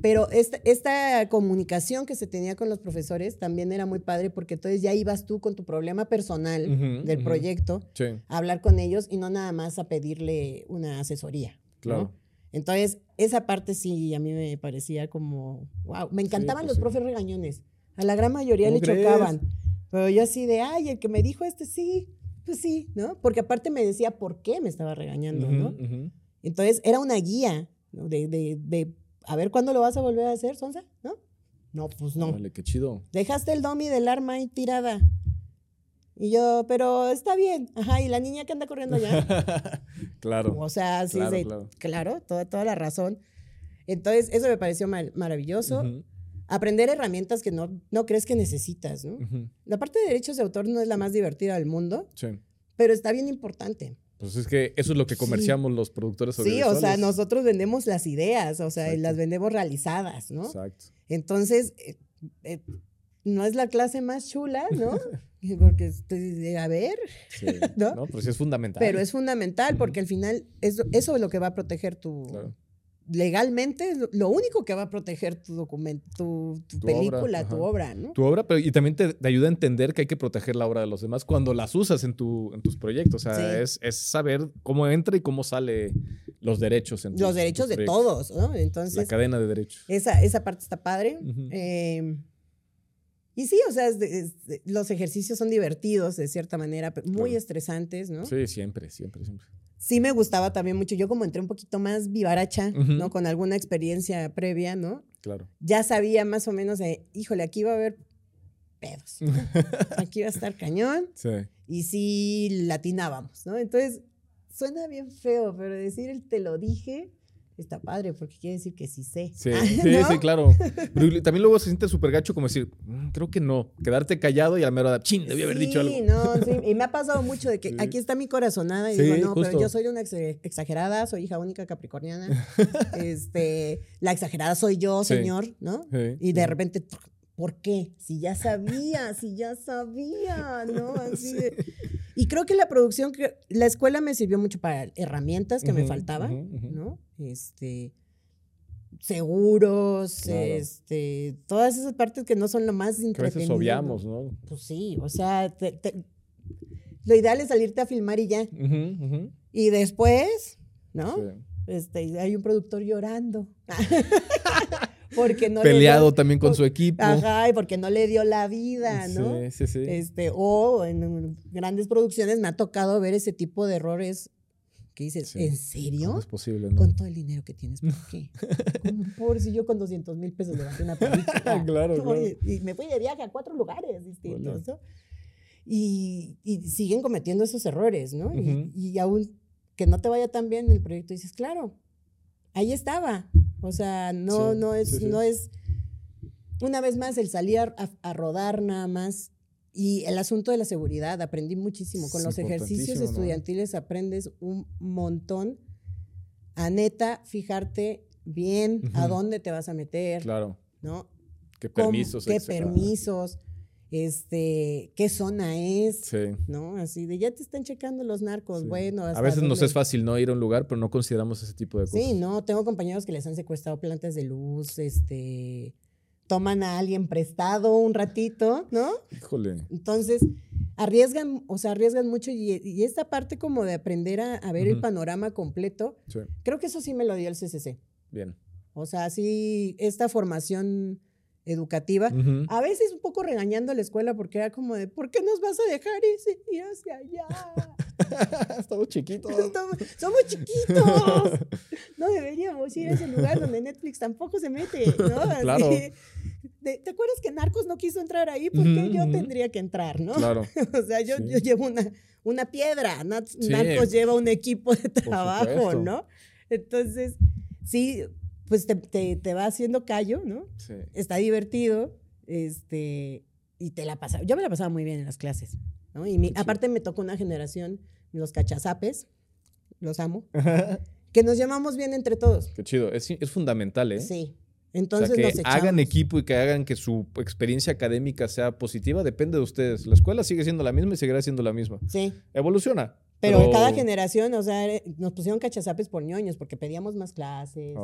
Speaker 2: pero esta, esta, comunicación que se tenía con los profesores también era muy padre porque entonces ya ibas tú con tu problema personal del proyecto a hablar con ellos y no nada más a pedirle una asesoría. Claro. Entonces, esa parte sí a mí me parecía como, wow, me encantaban pues los profes regañones. A la gran mayoría le chocaban. Pero yo así de, ay, el que me dijo este sí, pues sí, ¿no? Porque aparte me decía por qué me estaba regañando, ¿no? Entonces, era una guía de, de, de a ver cuándo lo vas a volver a hacer, Sonsa, ¿no? No, pues no.
Speaker 1: Vale, qué chido.
Speaker 2: Dejaste el domi del arma ahí tirada. Y yo, pero está bien. Ajá, y la niña que anda corriendo allá. *laughs*
Speaker 1: claro.
Speaker 2: O sea, sí, claro, claro. toda, toda la razón. Entonces, eso me pareció maravilloso. Aprender herramientas que no, no crees que necesitas, ¿no? La parte de derechos de autor no es la más divertida del mundo, sí. pero está bien importante.
Speaker 1: Pues es que eso es lo que comerciamos los productores
Speaker 2: Sí, o sea, nosotros vendemos las ideas, o sea, y las vendemos realizadas, ¿no? Exacto. Entonces, eh, eh, no es la clase más chula, ¿no? *laughs* Porque, a ver, sí. *laughs* ¿no?
Speaker 1: No, pero sí es fundamental.
Speaker 2: Pero es fundamental porque al final eso, eso es lo que va a proteger tu, legalmente lo único que va a proteger tu documento, tu, película, tu obra, ¿no?
Speaker 1: Tu obra, pero y también te, ayuda a entender que hay que proteger la obra de los demás cuando las usas en, tu, en tus proyectos. O sea, es, saber cómo entra y cómo sale los derechos.
Speaker 2: En los derechos de todos, ¿no? Entonces.
Speaker 1: La cadena de derechos.
Speaker 2: Esa, esa parte está padre. Em, y sí, o sea, los ejercicios son divertidos de cierta manera, muy estresantes, ¿no?
Speaker 1: Sí, siempre, siempre, siempre
Speaker 2: sí me gustaba también mucho. Yo como entré un poquito más vivaracha, ¿no? Con alguna experiencia previa, ¿no?
Speaker 1: Claro.
Speaker 2: Ya sabía más o menos de, híjole, aquí va a haber pedos. *laughs* aquí va a estar cañón. Sí. Y sí latinábamos, ¿no? Entonces, suena bien feo, pero decir el te lo dije está padre porque quiere decir que sí sé.
Speaker 1: Sí, *laughs* sí, sí, claro. Pero también luego se siente súper gacho como decir, mm, creo que no. Quedarte callado y al mero chin, debí haber dicho algo.
Speaker 2: Sí, no, sí. *laughs* Y me ha pasado mucho de que aquí está mi corazonada y digo, no, pero yo soy una exagerada, soy hija única capricorniana. *laughs* este, la exagerada soy yo, señor, ¿no? y de repente, ¿por qué? Si ya sabía, si ya sabía, ¿no? Así de... Y creo que la producción, la escuela me sirvió mucho para herramientas que me faltaban, ¿no? Este, seguros, este, todas esas partes que no son lo más
Speaker 1: entretenido. Que obviamos, ¿no?
Speaker 2: Pues sí, o sea, lo ideal es salirte a filmar y ya. Y después, ¿no? Este, hay un productor llorando. *laughs* porque no
Speaker 1: peleado también con su equipo.
Speaker 2: Ajá, y porque no le dio la vida, ¿no? Sí, sí, sí. Este, o en grandes producciones me ha tocado ver ese tipo de errores que dices, ¿en serio?
Speaker 1: es posible, no?
Speaker 2: Con todo el dinero que tienes, ¿por *laughs* qué? Por si yo con 200 mil pesos levanté una película. *laughs*
Speaker 1: claro, claro.
Speaker 2: Y me fui de viaje a cuatro lugares distintos, ¿no? Y, y, siguen cometiendo esos errores, ¿no? y, y aún que no te vaya tan bien el proyecto, dices, claro, ahí estaba, o sea, no, no, es, no es, una vez más, el salir a, rodar nada más. Y el asunto de la seguridad, aprendí muchísimo. Con los ejercicios estudiantiles aprendes un montón. A neta, fijarte bien a dónde te vas a meter.
Speaker 1: Claro.
Speaker 2: ¿No?
Speaker 1: ¿Qué permisos?
Speaker 2: ¿Qué permisos? este, qué zona es, sí. ¿no? Así de ya te están checando los narcos, bueno.
Speaker 1: a veces nos es fácil no ir a un lugar, pero no consideramos ese tipo de cosas.
Speaker 2: Sí, no, tengo compañeros que les han secuestrado plantas de luz, este, toman a alguien prestado un ratito, ¿no?
Speaker 1: Híjole.
Speaker 2: Entonces, arriesgan, o sea, arriesgan mucho y, esta parte como de aprender a, ver el panorama completo, creo que eso sí me lo dio el CCC.
Speaker 1: Bien.
Speaker 2: O sea, sí, esta formación educativa, a veces un poco regañando a la escuela porque era como de, ¿por qué nos vas a dejar ir hacia allá? *laughs*
Speaker 1: Estamos chiquitos. *laughs*
Speaker 2: somos chiquitos. No deberíamos ir a ese lugar donde Netflix tampoco se mete, ¿no? *laughs* claro. ¿Te acuerdas que Narcos no quiso entrar ahí? ¿Por qué yo tendría que entrar, no?
Speaker 1: Claro.
Speaker 2: o sea, yo, yo llevo una, una piedra, Narcos lleva un equipo de trabajo, ¿no? Entonces, sí, pues te, te, va haciendo callo, ¿no? Sí. Está divertido, este, y te la pasa. Yo me la pasaba muy bien en las clases, ¿no? Y aparte me tocó una generación, los cachazapes, los amo, que nos llamamos bien entre todos.
Speaker 1: Qué chido, es, es fundamental, ¿eh?
Speaker 2: Sí. Entonces
Speaker 1: o sea, que hagan equipo y que hagan que su experiencia académica sea positiva, depende de ustedes. La escuela sigue siendo la misma y seguirá siendo la misma.
Speaker 2: Sí.
Speaker 1: Evoluciona.
Speaker 2: Pero, cada generación, o sea, eh, nos pusieron cachazapes por ñoños porque pedíamos más clases,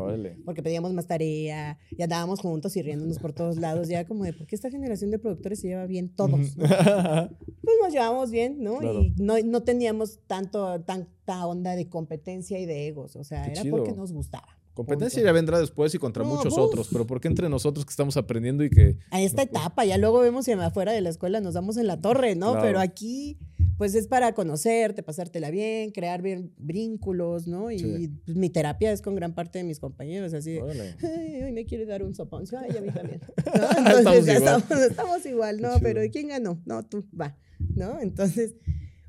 Speaker 2: porque pedíamos más tarea, y andábamos juntos y riéndonos por todos lados. Ya como de, ¿por qué esta generación de productores se lleva bien todos? *laughs* pues nos llevamos bien, ¿no? Y no, no, teníamos tanto, tanta onda de competencia y de egos. O sea, era porque nos gustaba.
Speaker 1: Competencia ya vendrá después y contra muchos otros, pero ¿por qué entre nosotros que estamos aprendiendo y que...
Speaker 2: A esta etapa, ya luego vemos si afuera de la escuela nos damos en la torre, ¿no? Pero aquí pues es para conocerte, pasártela bien, crear bien vínculos, ¿no? Y pues, mi terapia es con gran parte de mis compañeros, así de, ay, hoy me quiere dar un sopón, ay, a mí también. *laughs* Entonces estamos ya igual. Estamos, estamos, igual, ¿no? Pero ¿quién ganó? No, tú, va, ¿no? Entonces,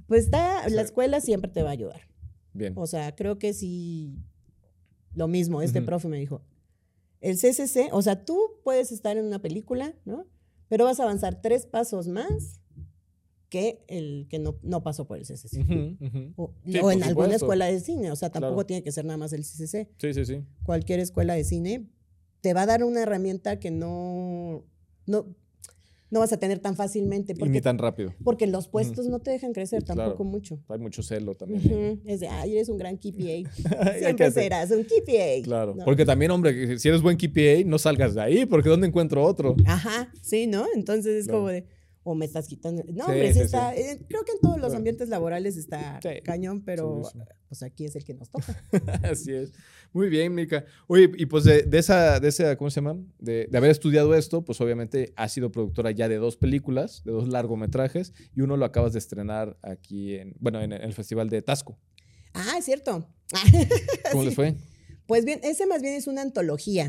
Speaker 2: pues está, la escuela siempre te va a ayudar. Bien. O sea, creo que sí, lo mismo, este profe me dijo, el CCC, o sea, tú puedes estar en una película, ¿no? Pero vas a avanzar tres pasos más que el que no, no pasó por el CCC. O, en alguna escuela de cine, o sea, tampoco tiene que ser nada más el CCC.
Speaker 1: Sí, sí, sí.
Speaker 2: Cualquier escuela de cine te va a dar una herramienta que no, no, no vas a tener tan fácilmente.
Speaker 1: Porque, ni tan rápido.
Speaker 2: Porque los puestos no te dejan crecer tampoco mucho.
Speaker 1: Hay mucho celo también.
Speaker 2: Es de, ay, eres un gran KPA. *laughs* Siempre serás un KPA.
Speaker 1: Claro. Porque también, hombre, si eres buen KPA, no salgas de ahí, porque ¿dónde encuentro otro?
Speaker 2: Ajá, sí, ¿no? Entonces es como de o me estás quitando. No, hombre, está, eh, creo que en todos los ambientes laborales está cañón, pero pues aquí es el que nos *laughs* toca.
Speaker 1: Así es. Muy bien, Mica. Oye, y pues de, esa, de esa, ¿cómo se llama? De, haber estudiado esto, pues obviamente has sido productora ya de dos películas, de dos largometrajes, y uno lo acabas de estrenar aquí en, bueno, en el Festival de Tasco.
Speaker 2: Ah, es cierto.
Speaker 1: ¿Cómo les *laughs* fue?
Speaker 2: Pues bien, ese más bien es una antología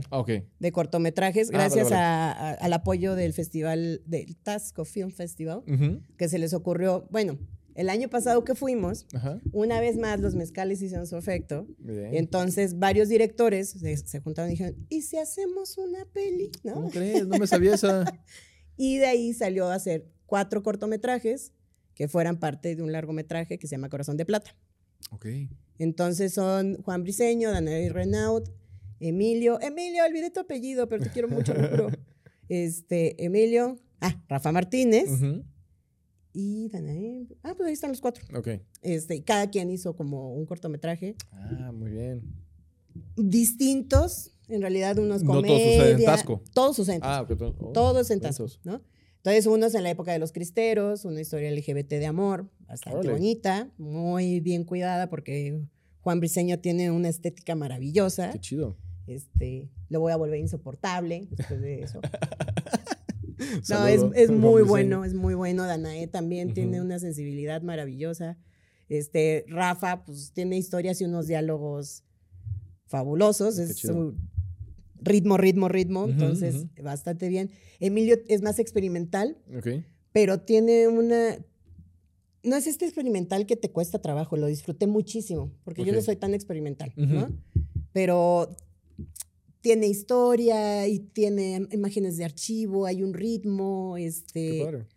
Speaker 2: de cortometrajes, ah, gracias al apoyo del festival, del Tasco Film Festival, que se les ocurrió, bueno, el año pasado que fuimos, una vez más los mezcales hicieron su efecto. entonces varios directores se, juntaron y dijeron, ¿y si hacemos una peli?
Speaker 1: ¿No? ¿Cómo crees? No me sabía esa. *laughs*
Speaker 2: y de ahí salió a hacer cuatro cortometrajes que fueran parte de un largometraje que se llama Corazón de Plata.
Speaker 1: Ok.
Speaker 2: Entonces son Juan Briseño, Daniel Renaud, Emilio. Emilio, olvidé tu apellido, pero te quiero mucho, *laughs* Este, Emilio. Ah, Rafa Martínez. Y Danae. Ah, pues ahí están los cuatro.
Speaker 1: Ok.
Speaker 2: Este, cada quien hizo como un cortometraje.
Speaker 1: Ah, muy bien.
Speaker 2: Distintos. En realidad, unos comedia. No todos suceden en Tasco. Todos suceden en Ah, ok. Oh, todos en Tasco, ¿no? Entonces, uno es en la época de los cristeros, una historia LGBT de amor, bastante bonita, muy bien cuidada, porque Juan Briseño tiene una estética maravillosa.
Speaker 1: Qué chido.
Speaker 2: Este, lo voy a volver insoportable después de eso. *laughs* no, es, muy bueno, es muy bueno. Danae también tiene una sensibilidad maravillosa. Este, Rafa, pues tiene historias y unos diálogos fabulosos. es ritmo, ritmo, ritmo, entonces bastante bien. Emilio es más experimental, pero tiene una... No es este experimental que te cuesta trabajo, lo disfruté muchísimo, porque yo no soy tan experimental, ¿no? Pero tiene historia y tiene imágenes de archivo, hay un ritmo, este...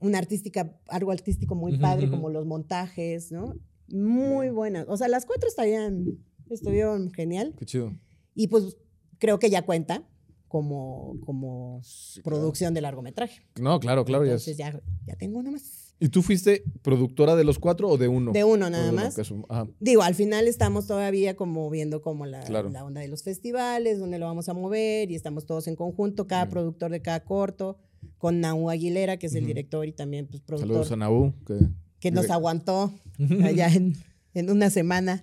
Speaker 2: Una artística, algo artístico muy padre, como los montajes, ¿no? Muy buenas. O sea, las cuatro estarían, estuvieron genial.
Speaker 1: Qué chido.
Speaker 2: Y pues creo que ya cuenta como, como producción de largometraje.
Speaker 1: No, claro, claro.
Speaker 2: Entonces ya, ya, tengo uno más.
Speaker 1: ¿Y tú fuiste productora de los cuatro o de uno?
Speaker 2: De uno nada más. Digo, al final estamos todavía como viendo como la, la, onda de los festivales, donde lo vamos a mover y estamos todos en conjunto, cada productor de cada corto, con Naú Aguilera, que es el director y también pues, productor.
Speaker 1: Saludos a Naú.
Speaker 2: Que, que nos aguantó *laughs* allá en, en una semana.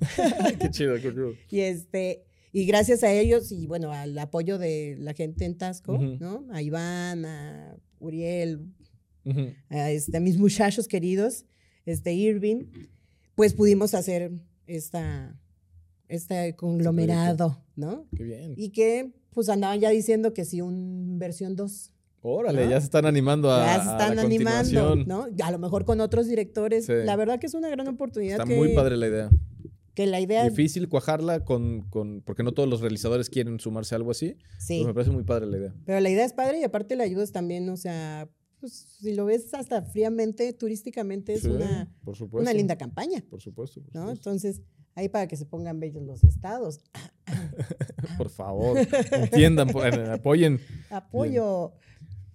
Speaker 1: qué chido, qué chido.
Speaker 2: Y este... Y gracias a ellos y bueno, al apoyo de la gente en Tasco, ¿no? A Iván, a Uriel, a, este, mis muchachos queridos, este Irving, pues pudimos hacer esta, este conglomerado, ¿no?
Speaker 1: Qué bien.
Speaker 2: Y que pues andaban ya diciendo que sí, un versión 2.
Speaker 1: Órale, ya se están animando a. Ya se están animando,
Speaker 2: ¿no? A lo mejor con otros directores. La verdad que es una gran oportunidad.
Speaker 1: Está muy padre la idea
Speaker 2: que la idea...
Speaker 1: Difícil cuajarla con, con, porque no todos los realizadores quieren sumarse a algo así. Sí. Me parece muy padre la idea.
Speaker 2: Pero la idea es padre y aparte la ayudas también, o sea, pues, si lo ves hasta fríamente, turísticamente, es una, una linda campaña.
Speaker 1: Por supuesto.
Speaker 2: ¿no? Entonces, ahí para que se pongan bellos los estados. *laughs* *laughs*
Speaker 1: por favor, entiendan, apoyen.
Speaker 2: Apoyo.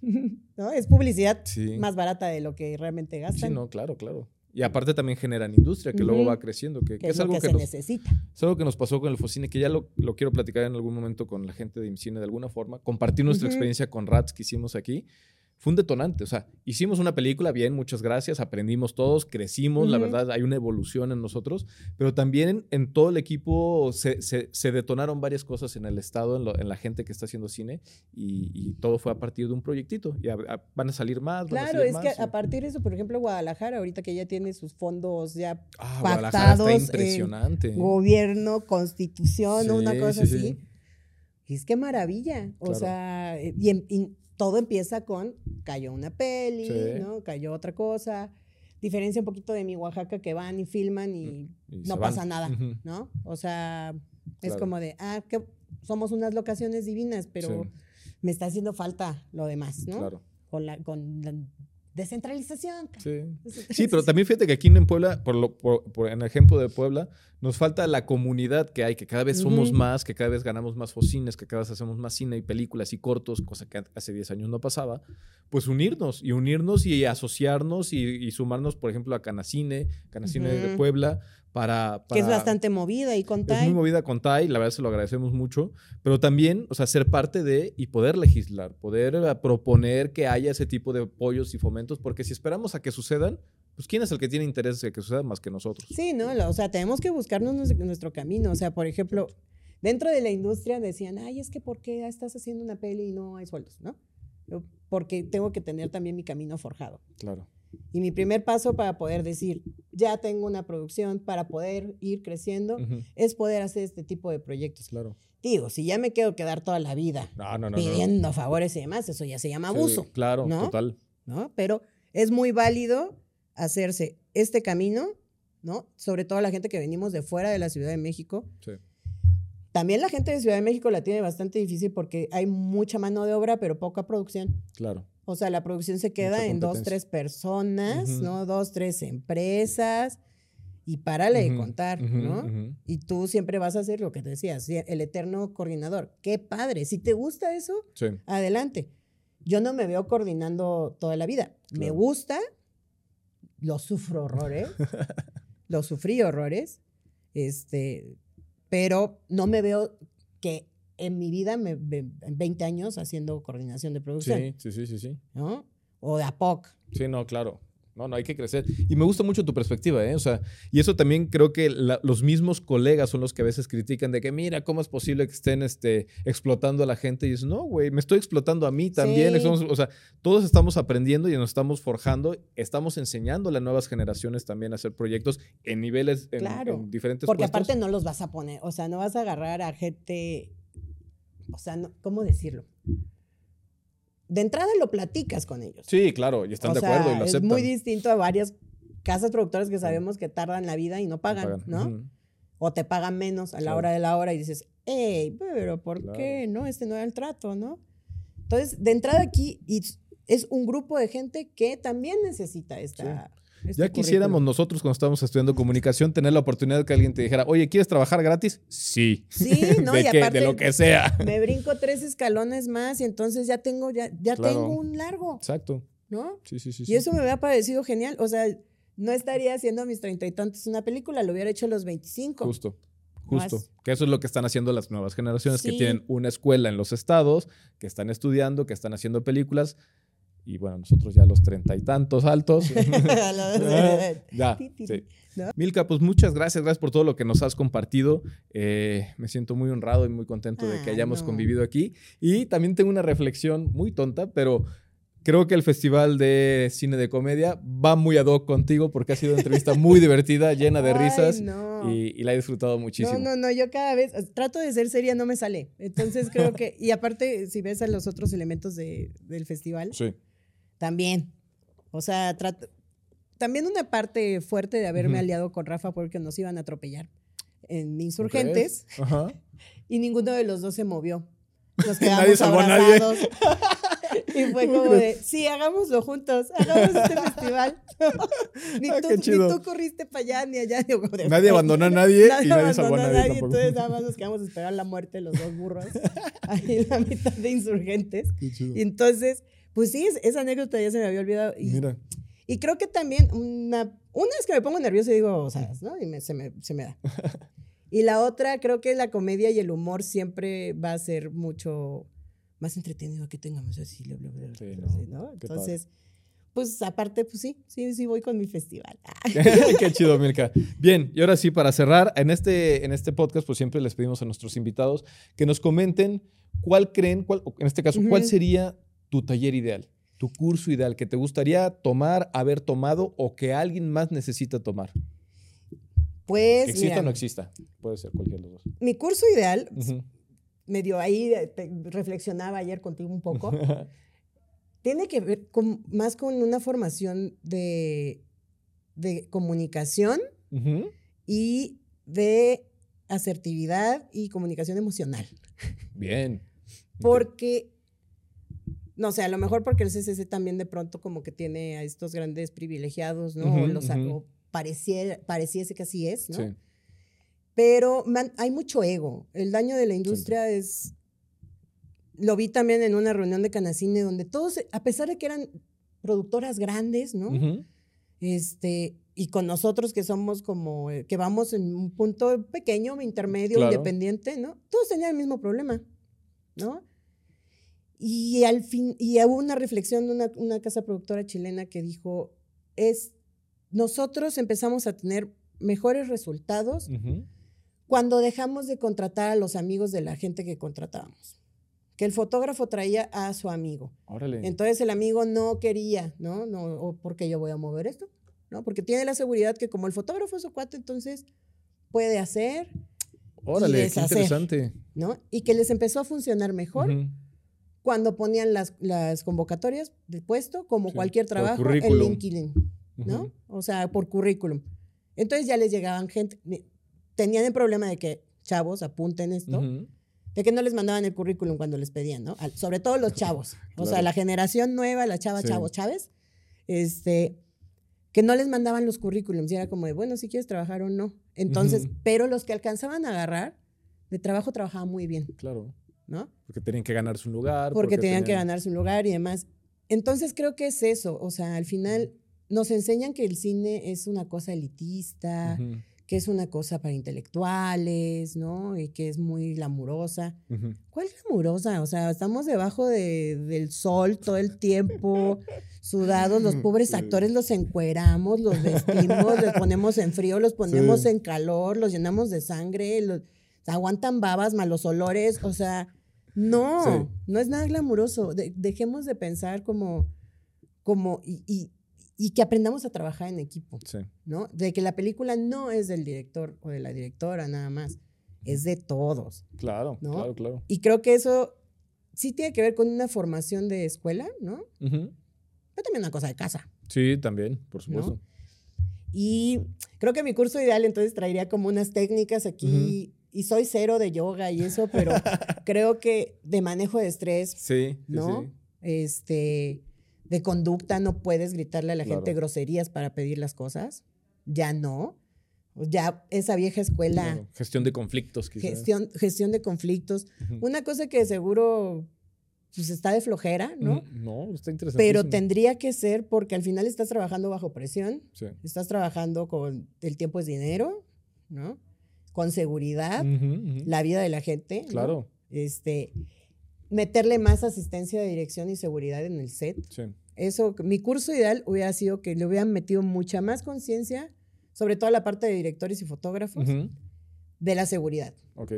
Speaker 2: *laughs* ¿No? Es publicidad más barata de lo que realmente gastan.
Speaker 1: Sí, no, claro, claro. Y aparte también generan industria que luego va creciendo, que,
Speaker 2: es, algo que, se necesita.
Speaker 1: Es algo que nos pasó con el Focine, que ya lo, lo, quiero platicar en algún momento con la gente de IMCINE de alguna forma. Compartir nuestra experiencia con RATS que hicimos aquí. Fue un detonante. O sea, hicimos una película, bien, muchas gracias, aprendimos todos, crecimos, la verdad, hay una evolución en nosotros, pero también en, todo el equipo se, se, detonaron varias cosas en el estado, en, la gente que está haciendo cine, y, todo fue a partir de un proyectito. Y van a salir más.
Speaker 2: claro,
Speaker 1: es
Speaker 2: que a partir de eso, por ejemplo, Guadalajara, ahorita que ya tiene sus fondos ya ah, pactados.
Speaker 1: impresionante.
Speaker 2: gobierno, constitución, una cosa así. Y es que maravilla. O sea, y, todo empieza con cayó una peli, ¿no? Cayó otra cosa. Diferencia un poquito de mi Oaxaca que van y filman y, no pasa nada, ¿no? O sea, es como de, ah, que somos unas locaciones divinas, pero me está haciendo falta lo demás, ¿no? Claro. Con la, con la descentralización.
Speaker 1: Sí. sí, pero también fíjate que aquí en Puebla, por, lo, por, en el ejemplo de Puebla, nos falta la comunidad que hay, que cada vez somos más, que cada vez ganamos más focines, que cada vez hacemos más cine y películas y cortos, cosa que hace 10 años no pasaba, pues unirnos y unirnos y asociarnos y, sumarnos, por ejemplo, a Canacine, Canacine de Puebla, para,
Speaker 2: Que es bastante movida y con TAI.
Speaker 1: Es muy movida con TAI, la verdad se lo agradecemos mucho, pero también, o sea, ser parte de y poder legislar, poder eh, proponer que haya ese tipo de apoyos y fomentos, porque si esperamos a que sucedan, pues ¿quién es el que tiene interés de que suceda más que nosotros?
Speaker 2: Sí, ¿no? O sea, tenemos que buscarnos nuestro camino. O sea, por ejemplo, dentro de la industria decían, ay, es que ¿por qué estás haciendo una peli y no hay sueldos, no? Porque tengo que tener también mi camino forjado.
Speaker 1: Claro.
Speaker 2: Y mi primer paso para poder decir, ya tengo una producción, para poder ir creciendo, es poder hacer este tipo de proyectos.
Speaker 1: Claro.
Speaker 2: Digo, si ya me quedo quedar toda la vida pidiendo favores y demás, eso ya se llama abuso.
Speaker 1: claro, total.
Speaker 2: ¿no? Pero es muy válido hacerse este camino, ¿no? Sobre todo la gente que venimos de fuera de la Ciudad de México. Sí. También la gente de Ciudad de México la tiene bastante difícil porque hay mucha mano de obra, pero poca producción.
Speaker 1: Claro.
Speaker 2: O sea, la producción se queda en dos, tres personas, ¿no? Dos, tres empresas y párale de contar, ¿no? Y tú siempre vas a hacer lo que te decías, el eterno coordinador. Qué padre. Si te gusta eso, adelante. Yo no me veo coordinando toda la vida. Me gusta, lo sufro horrores, *laughs* lo sufrí horrores, este, pero no me veo que en mi vida, me, en 20 años, haciendo coordinación de producción.
Speaker 1: Sí, sí, sí, sí.
Speaker 2: ¿No? O de APOC.
Speaker 1: Sí, no, claro. No, no, hay que crecer. Y me gusta mucho tu perspectiva, ¿eh? O sea, y eso también creo que los mismos colegas son los que a veces critican de que, mira, ¿cómo es posible que estén este, explotando a la gente? Y dices, no, güey, me estoy explotando a mí también. o sea, todos estamos aprendiendo y nos estamos forjando, estamos enseñando a las nuevas generaciones también a hacer proyectos en niveles, en, claro, diferentes
Speaker 2: Porque aparte no los vas a poner, o sea, no vas a agarrar a gente, o sea, ¿cómo decirlo? de entrada lo platicas con ellos.
Speaker 1: Sí, claro, y están de acuerdo y lo aceptan.
Speaker 2: Es muy distinto a varias casas productoras que sabemos que tardan la vida y no pagan, ¿no? O te pagan menos a la hora de la hora y dices, hey, pero ¿por qué? No, este no era el trato, ¿no? Entonces, de entrada aquí es un grupo de gente que también necesita esta,
Speaker 1: ya quisiéramos nosotros cuando estábamos estudiando comunicación tener la oportunidad de que alguien te dijera, oye, ¿quieres trabajar gratis? Sí.
Speaker 2: Sí, *laughs* no,
Speaker 1: de, y aparte, de lo que sea.
Speaker 2: Me brinco tres escalones más y entonces ya tengo, ya, ya tengo un largo.
Speaker 1: Exacto.
Speaker 2: ¿No?
Speaker 1: Sí, sí, sí.
Speaker 2: Y eso me había parecido genial. O sea, no estaría haciendo mis treinta y tantos una película, lo hubiera hecho a los veinticinco.
Speaker 1: Justo. Justo. Que eso es lo que están haciendo las nuevas generaciones que tienen una escuela en los estados, que están estudiando, que están haciendo películas y bueno, nosotros ya los treinta y tantos altos. *laughs* *laughs* ya, sí. Milka, pues muchas gracias, gracias por todo lo que nos has compartido. Eh, me siento muy honrado y muy contento de que ah, hayamos convivido aquí. Y también tengo una reflexión muy tonta, pero creo que el Festival de Cine de Comedia va muy ad hoc contigo porque ha sido una entrevista muy *laughs* divertida, llena de risas y, la he disfrutado muchísimo.
Speaker 2: No, no, no, yo cada vez trato de ser seria, no me sale. Entonces creo que, y aparte, si ves a los otros elementos de, del festival,
Speaker 1: sí
Speaker 2: también. O sea, también una parte fuerte de haberme aliado con Rafa porque nos iban a atropellar en Insurgentes. *laughs* Y ninguno de los dos se movió. Nos *laughs* quedamos abrazados. *laughs* Y fue como de, sí, hagámoslo juntos, hagamos este festival. ni, ah, tú, ni, tú, corriste para allá, ni allá.
Speaker 1: nadie abandonó a nadie
Speaker 2: nadie y nadie abandonó a nadie. entonces nada más nos quedamos a esperar la muerte de los dos burros ahí en la mitad de insurgentes. Y entonces, pues sí, esa anécdota ya se me había olvidado. Y, Mira. Y creo que también, una, una es que me pongo nervioso y digo, o sea, ¿no? Y se, me, se me da. *laughs* Y la otra, creo que la comedia y el humor siempre va a ser mucho, más entretenido que tengamos así, bla, bla, bla, ¿no? Entonces, pues aparte, pues sí, sí, sí voy con mi festival. *laughs* *laughs*
Speaker 1: Qué chido, Milka. Bien, y ahora sí, para cerrar, en este, en este podcast, pues siempre les pedimos a nuestros invitados que nos comenten cuál creen, cuál, en este caso, cuál sería tu taller ideal, tu curso ideal que te gustaría tomar, haber tomado o que alguien más necesita tomar.
Speaker 2: Pues.
Speaker 1: Que exista o no exista. Puede ser cualquiera de los dos.
Speaker 2: Mi curso ideal, medio ahí reflexionaba ayer contigo un poco. *laughs* tiene que ver con, más con una formación de, de comunicación y de asertividad y comunicación emocional.
Speaker 1: Bien.
Speaker 2: Porque, no sé, a lo mejor porque el CCC también de pronto como que tiene a estos grandes privilegiados, ¿no? o los, pareciese que así es, ¿no? Sí. Pero hay mucho ego. El daño de la industria es lo vi también en una reunión de Canacine donde todos, a pesar de que eran productoras grandes, ¿no? Este, y con nosotros que somos como, eh, que vamos en un punto pequeño, intermedio, independiente, ¿no? Todos tenían el mismo problema, ¿no? Y al fin, y hubo una reflexión de una, una, casa productora chilena que dijo, es, nosotros empezamos a tener mejores resultados cuando dejamos de contratar a los amigos de la gente que contratábamos que el fotógrafo traía a su amigo. Órale. Entonces el amigo no quería, ¿no? No, o porque yo voy a mover esto, ¿no? Porque tiene la seguridad que como el fotógrafo es su cuate, entonces puede hacer.
Speaker 1: Órale, qué interesante.
Speaker 2: ¿No? Y que les empezó a funcionar mejor cuando ponían las, las, convocatorias de puesto, como cualquier trabajo, en LinkedIn, ¿no? O sea, por currículum. Entonces ya les llegaban gente. Tenían el problema de que, chavos, apunten esto de que no les mandaban el currículum cuando les pedían, ¿no? sobre todo los *laughs* chavos. O sea, la generación nueva, la chava, chavo, Chávez, este, que no les mandaban los currículums. Y era como de, bueno, si quieres trabajar o no. Entonces, pero los que alcanzaban a agarrar, de trabajo trabajaban muy bien.
Speaker 1: Claro. ¿No? Porque tenían que ganarse un lugar.
Speaker 2: Porque, tenían, que ganarse un lugar y demás. Entonces, creo que es eso. O sea, al final nos enseñan que el cine es una cosa elitista que es una cosa para intelectuales, ¿no? Y que es muy glamurosa. ¿Cuál es glamurosa? O sea, estamos debajo del sol todo el tiempo, *laughs* sudados, los pobres actores los encueramos, los vestimos, los ponemos en frío, los ponemos en calor, los llenamos de sangre, los, aguantan babas, malos olores, o sea, no, no es nada glamuroso. dejemos de pensar como, como, y y que aprendamos a trabajar en equipo, sí. ¿no? De que la película no es del director o de la directora nada más, es de todos.
Speaker 1: Claro, ¿no? claro, claro.
Speaker 2: Y creo que eso sí tiene que ver con una formación de escuela, ¿no? Pero también una cosa de casa.
Speaker 1: Sí, también, por supuesto.
Speaker 2: Y creo que mi curso ideal entonces traería como unas técnicas aquí. Y soy cero de yoga y eso, pero *laughs* creo que de manejo de estrés. Sí. ¿No? Sí. Este de conducta, no puedes gritarle a la gente groserías para pedir las cosas. Ya no. Ya esa vieja escuela.
Speaker 1: Gestión de conflictos,
Speaker 2: quizás. Gestión, gestión de conflictos. Una cosa que seguro pues está de flojera, ¿no?
Speaker 1: No, está interesante.
Speaker 2: Pero tendría que ser porque al final estás trabajando bajo presión. Sí. Estás trabajando con el tiempo es dinero, ¿no? Con seguridad, la vida de la gente. Claro. Este, meterle más asistencia de dirección y seguridad en el set. Sí. Eso, mi curso ideal hubiera sido que le hubieran metido mucha más conciencia, sobre todo la parte de directores y fotógrafos, de la seguridad. Ok.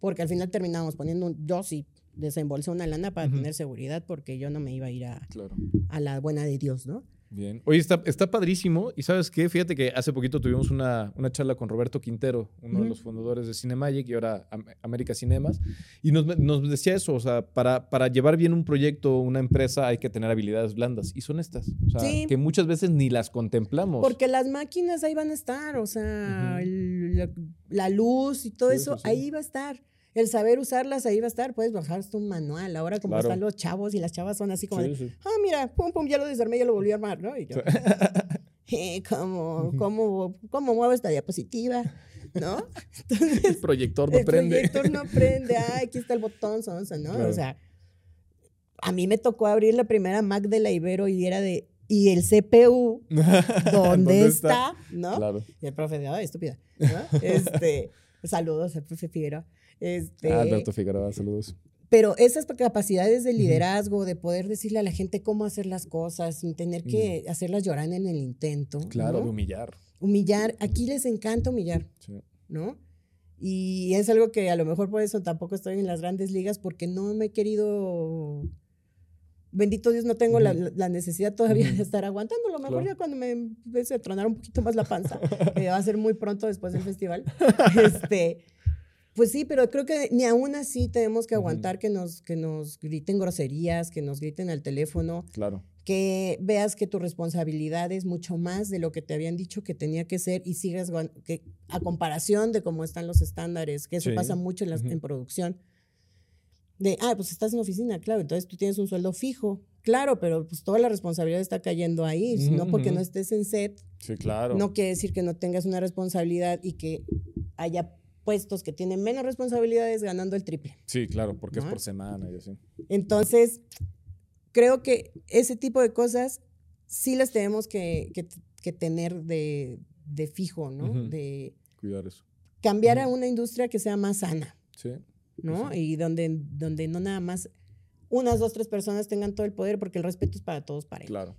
Speaker 2: Porque al final terminamos poniendo un, yo sí desembolsé una lana para tener seguridad porque yo no me iba a ir a, a la buena de Dios, ¿no?
Speaker 1: Bien. Oye, está, está padrísimo. Y sabes qué? Fíjate que hace poquito tuvimos una, una charla con Roberto Quintero, uno de los fundadores de Cinemagic y ahora América Cinemas. Y nos, nos, decía eso, o sea, para, para llevar bien un proyecto, una empresa, hay que tener habilidades blandas. Y son estas. O sea, que muchas veces ni las contemplamos.
Speaker 2: Porque las máquinas ahí van a estar, o sea, la, luz y todo eso, ahí va a estar el saber usarlas ahí va a estar, puedes bajarte un manual. Ahora como están los chavos y las chavas son así como, ah, mira, pum, pum, ya lo desarmé, ya lo volví a armar, ¿no? Y yo, *laughs* eh, ¿cómo, cómo, ¿cómo muevo esta diapositiva? ¿No? *laughs*
Speaker 1: Entonces, el proyector no prende.
Speaker 2: El proyector no prende, *laughs* ah, aquí está el botón, son, ¿no? O sea, a mí me tocó abrir la primera Mac de la Ibero y era de, ¿y el CPU? ¿Dónde, está? ¿No? Claro. Y el profe de, ay, estúpida. ¿no? Este, saludos al profe Figueroa. Este,
Speaker 1: ah, Alberto Figueroa, saludos.
Speaker 2: pero esas capacidades de liderazgo, de poder decirle a la gente cómo hacer las cosas sin tener que hacerlas llorar en el intento.
Speaker 1: Claro, de humillar.
Speaker 2: Humillar. Aquí les encanta humillar, ¿no? Y es algo que a lo mejor por eso tampoco estoy en las grandes ligas porque no me he querido bendito Dios, no tengo la, necesidad todavía de estar aguantando. A lo mejor ya cuando me empiece a tronar un poquito más la panza, *laughs* que va a ser muy pronto después del festival, *laughs* este, pues sí, pero creo que ni aún así tenemos que aguantar que, nos, que nos griten groserías, que nos griten al teléfono.
Speaker 1: Claro.
Speaker 2: Que veas que tu responsabilidad es mucho más de lo que te habían dicho que tenía que ser y sigas que, a comparación de cómo están los estándares, que eso pasa mucho en, la, en producción de, ah, pues estás en oficina, claro, entonces tú tienes un sueldo fijo. Claro, pero pues toda la responsabilidad está cayendo ahí, no porque no estés en set.
Speaker 1: Sí, claro.
Speaker 2: No quiere decir que no tengas una responsabilidad y que haya puestos que tienen menos responsabilidades ganando el triple.
Speaker 1: Sí, claro, porque es por semana y así.
Speaker 2: Entonces, creo que ese tipo de cosas sí las tenemos que, tener de, fijo, ¿no? De
Speaker 1: cuidar eso.
Speaker 2: Cambiar a una industria que sea más sana.
Speaker 1: Sí.
Speaker 2: ¿no? Y donde, donde no nada más unas, dos, tres personas tengan todo el poder, porque el respeto es para todos, para
Speaker 1: Claro.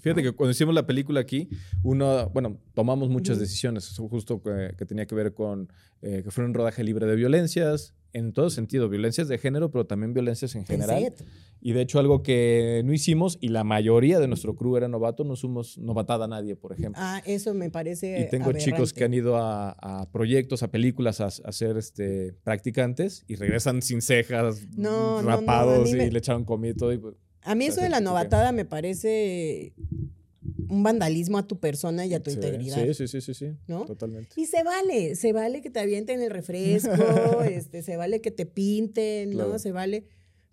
Speaker 1: Fíjate que cuando hicimos la película aquí, uno, bueno, tomamos muchas decisiones, justo que, que, tenía que ver con eh, que fue un rodaje libre de violencias, en todo sentido, violencias de género, pero también violencias en general. Y de hecho, algo que no hicimos, y la mayoría de nuestro crew era novato, no somos novatada a nadie, por ejemplo.
Speaker 2: Ah, eso me parece.
Speaker 1: Y tengo chicos que han ido a, proyectos, a películas, a, ser este, practicantes y regresan sin cejas, rapados y le echaron comida y todo. Y, pues,
Speaker 2: a mí eso de la novatada me parece un vandalismo a tu persona y a tu integridad.
Speaker 1: Sí, sí, sí, sí,
Speaker 2: ¿no?
Speaker 1: Totalmente.
Speaker 2: Y se vale, se vale que te avienten el refresco, *laughs* este, se vale que te pinten, ¿no? Se vale.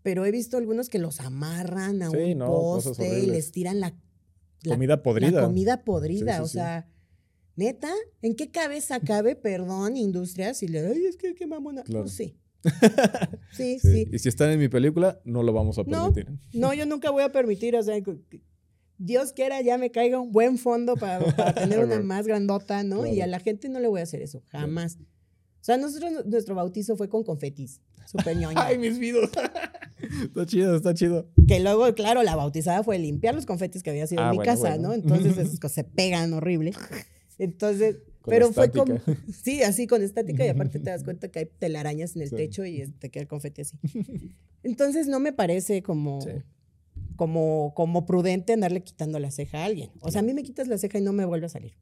Speaker 2: Pero he visto algunos que los amarran a un poste y les tiran la,
Speaker 1: comida podrida.
Speaker 2: La comida podrida, o sea, neta, ¿en qué cabeza cabe, perdón, industria, si le, ay, es que qué mamona? Claro. sí. *laughs* sí, sí,
Speaker 1: Y si están en mi película, no lo vamos a permitir.
Speaker 2: No, yo nunca voy a permitir, o sea, Dios quiera ya me caiga un buen fondo *laughs* para, tener una más grandota, ¿no? Y a la gente no le voy a hacer eso, jamás. O sea, nosotros, nuestro bautizo fue con confetis. Súper ñoño. *laughs*
Speaker 1: Ay, mis vidos. está chido, está chido.
Speaker 2: Que luego, claro, la bautizada fue limpiar los confetis que había sido en ah, mi casa, ¿no? Entonces esos se pegan horrible. Entonces, pero fue como, *laughs* sí, así con estática y aparte te das *laughs* cuenta que hay telarañas en el techo y te queda el confeti así. *laughs* Entonces no me parece como, como, como prudente andarle quitando la ceja a alguien. O sea, a mí me quitas la ceja y no me vuelve a salir.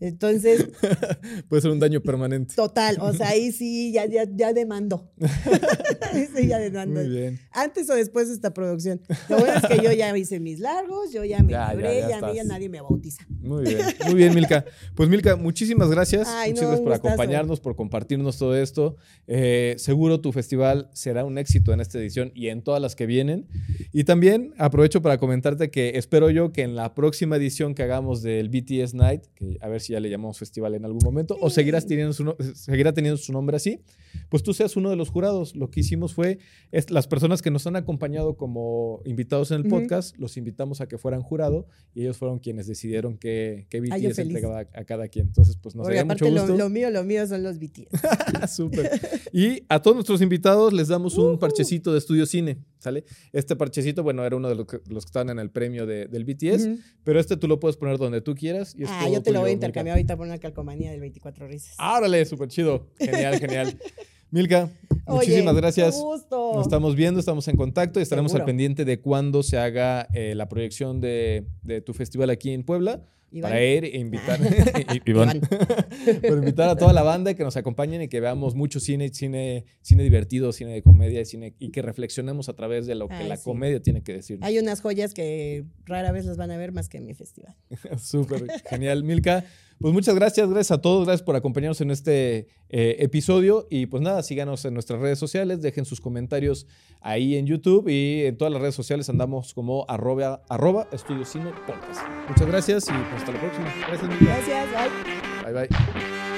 Speaker 2: Entonces. *laughs*
Speaker 1: Puede ser un daño permanente.
Speaker 2: Total, o sea, ahí sí, ya, ya, ya demando. *laughs* sí, ya demando. Muy bien. Antes o después de esta producción. Lo bueno es que yo ya hice mis largos, yo ya me libré, ya, ya, nadie me bautiza.
Speaker 1: Muy bien, muy bien, Milka. Pues Milka, muchísimas gracias. muchas gracias por acompañarnos, por compartirnos todo esto. Eh, seguro tu festival será un éxito en esta edición y en todas las que vienen. Y también aprovecho para comentarte que espero yo que en la próxima edición que hagamos del BTS Night, que a ver si ya le llamamos festival en algún momento, o seguirás teniendo su seguirá teniendo su nombre así, pues tú seas uno de los jurados. Lo que hicimos fue, las personas que nos han acompañado como invitados en el podcast, los invitamos a que fueran jurado y ellos fueron quienes decidieron qué, qué BTS entregaba a, cada quien. Entonces, pues nos mucho gusto.
Speaker 2: Lo, mío, lo mío son los BTS. *laughs*
Speaker 1: Súper. Y a todos nuestros invitados les damos un parchecito de estudio cine, ¿sale? Este parchecito, bueno, era uno de los que, los que estaban en el premio del BTS, pero este tú lo puedes poner donde tú quieras. Y
Speaker 2: ah, yo te lo voy a intercambiar ahorita por una calcomanía del 24 risas.
Speaker 1: Árale, súper chido. Genial, genial. *laughs* Milka, muchísimas gracias.
Speaker 2: Gusto.
Speaker 1: Nos estamos viendo, estamos en contacto y estaremos al pendiente de cuándo se haga eh, la proyección de, de, tu festival aquí en Puebla. Para ir e invitar, *laughs* *laughs* *laughs* invitar a toda la banda y que nos acompañen y que veamos mucho cine, cine, cine divertido, cine de comedia cine, y que reflexionemos a través de lo que la comedia tiene que decir.
Speaker 2: Hay unas joyas que rara vez las van a ver más que en mi festival.
Speaker 1: Súper, genial. Milka, pues muchas gracias, gracias a todos, gracias por acompañarnos en este eh, episodio y pues nada, síganos en nuestras redes sociales, dejen sus comentarios ahí en YouTube y en todas las redes sociales andamos como arroba, arroba Estudio Cine Podcast. Muchas gracias y pues hasta la próxima.
Speaker 2: Gracias, Gracias, bye.
Speaker 1: Bye, bye.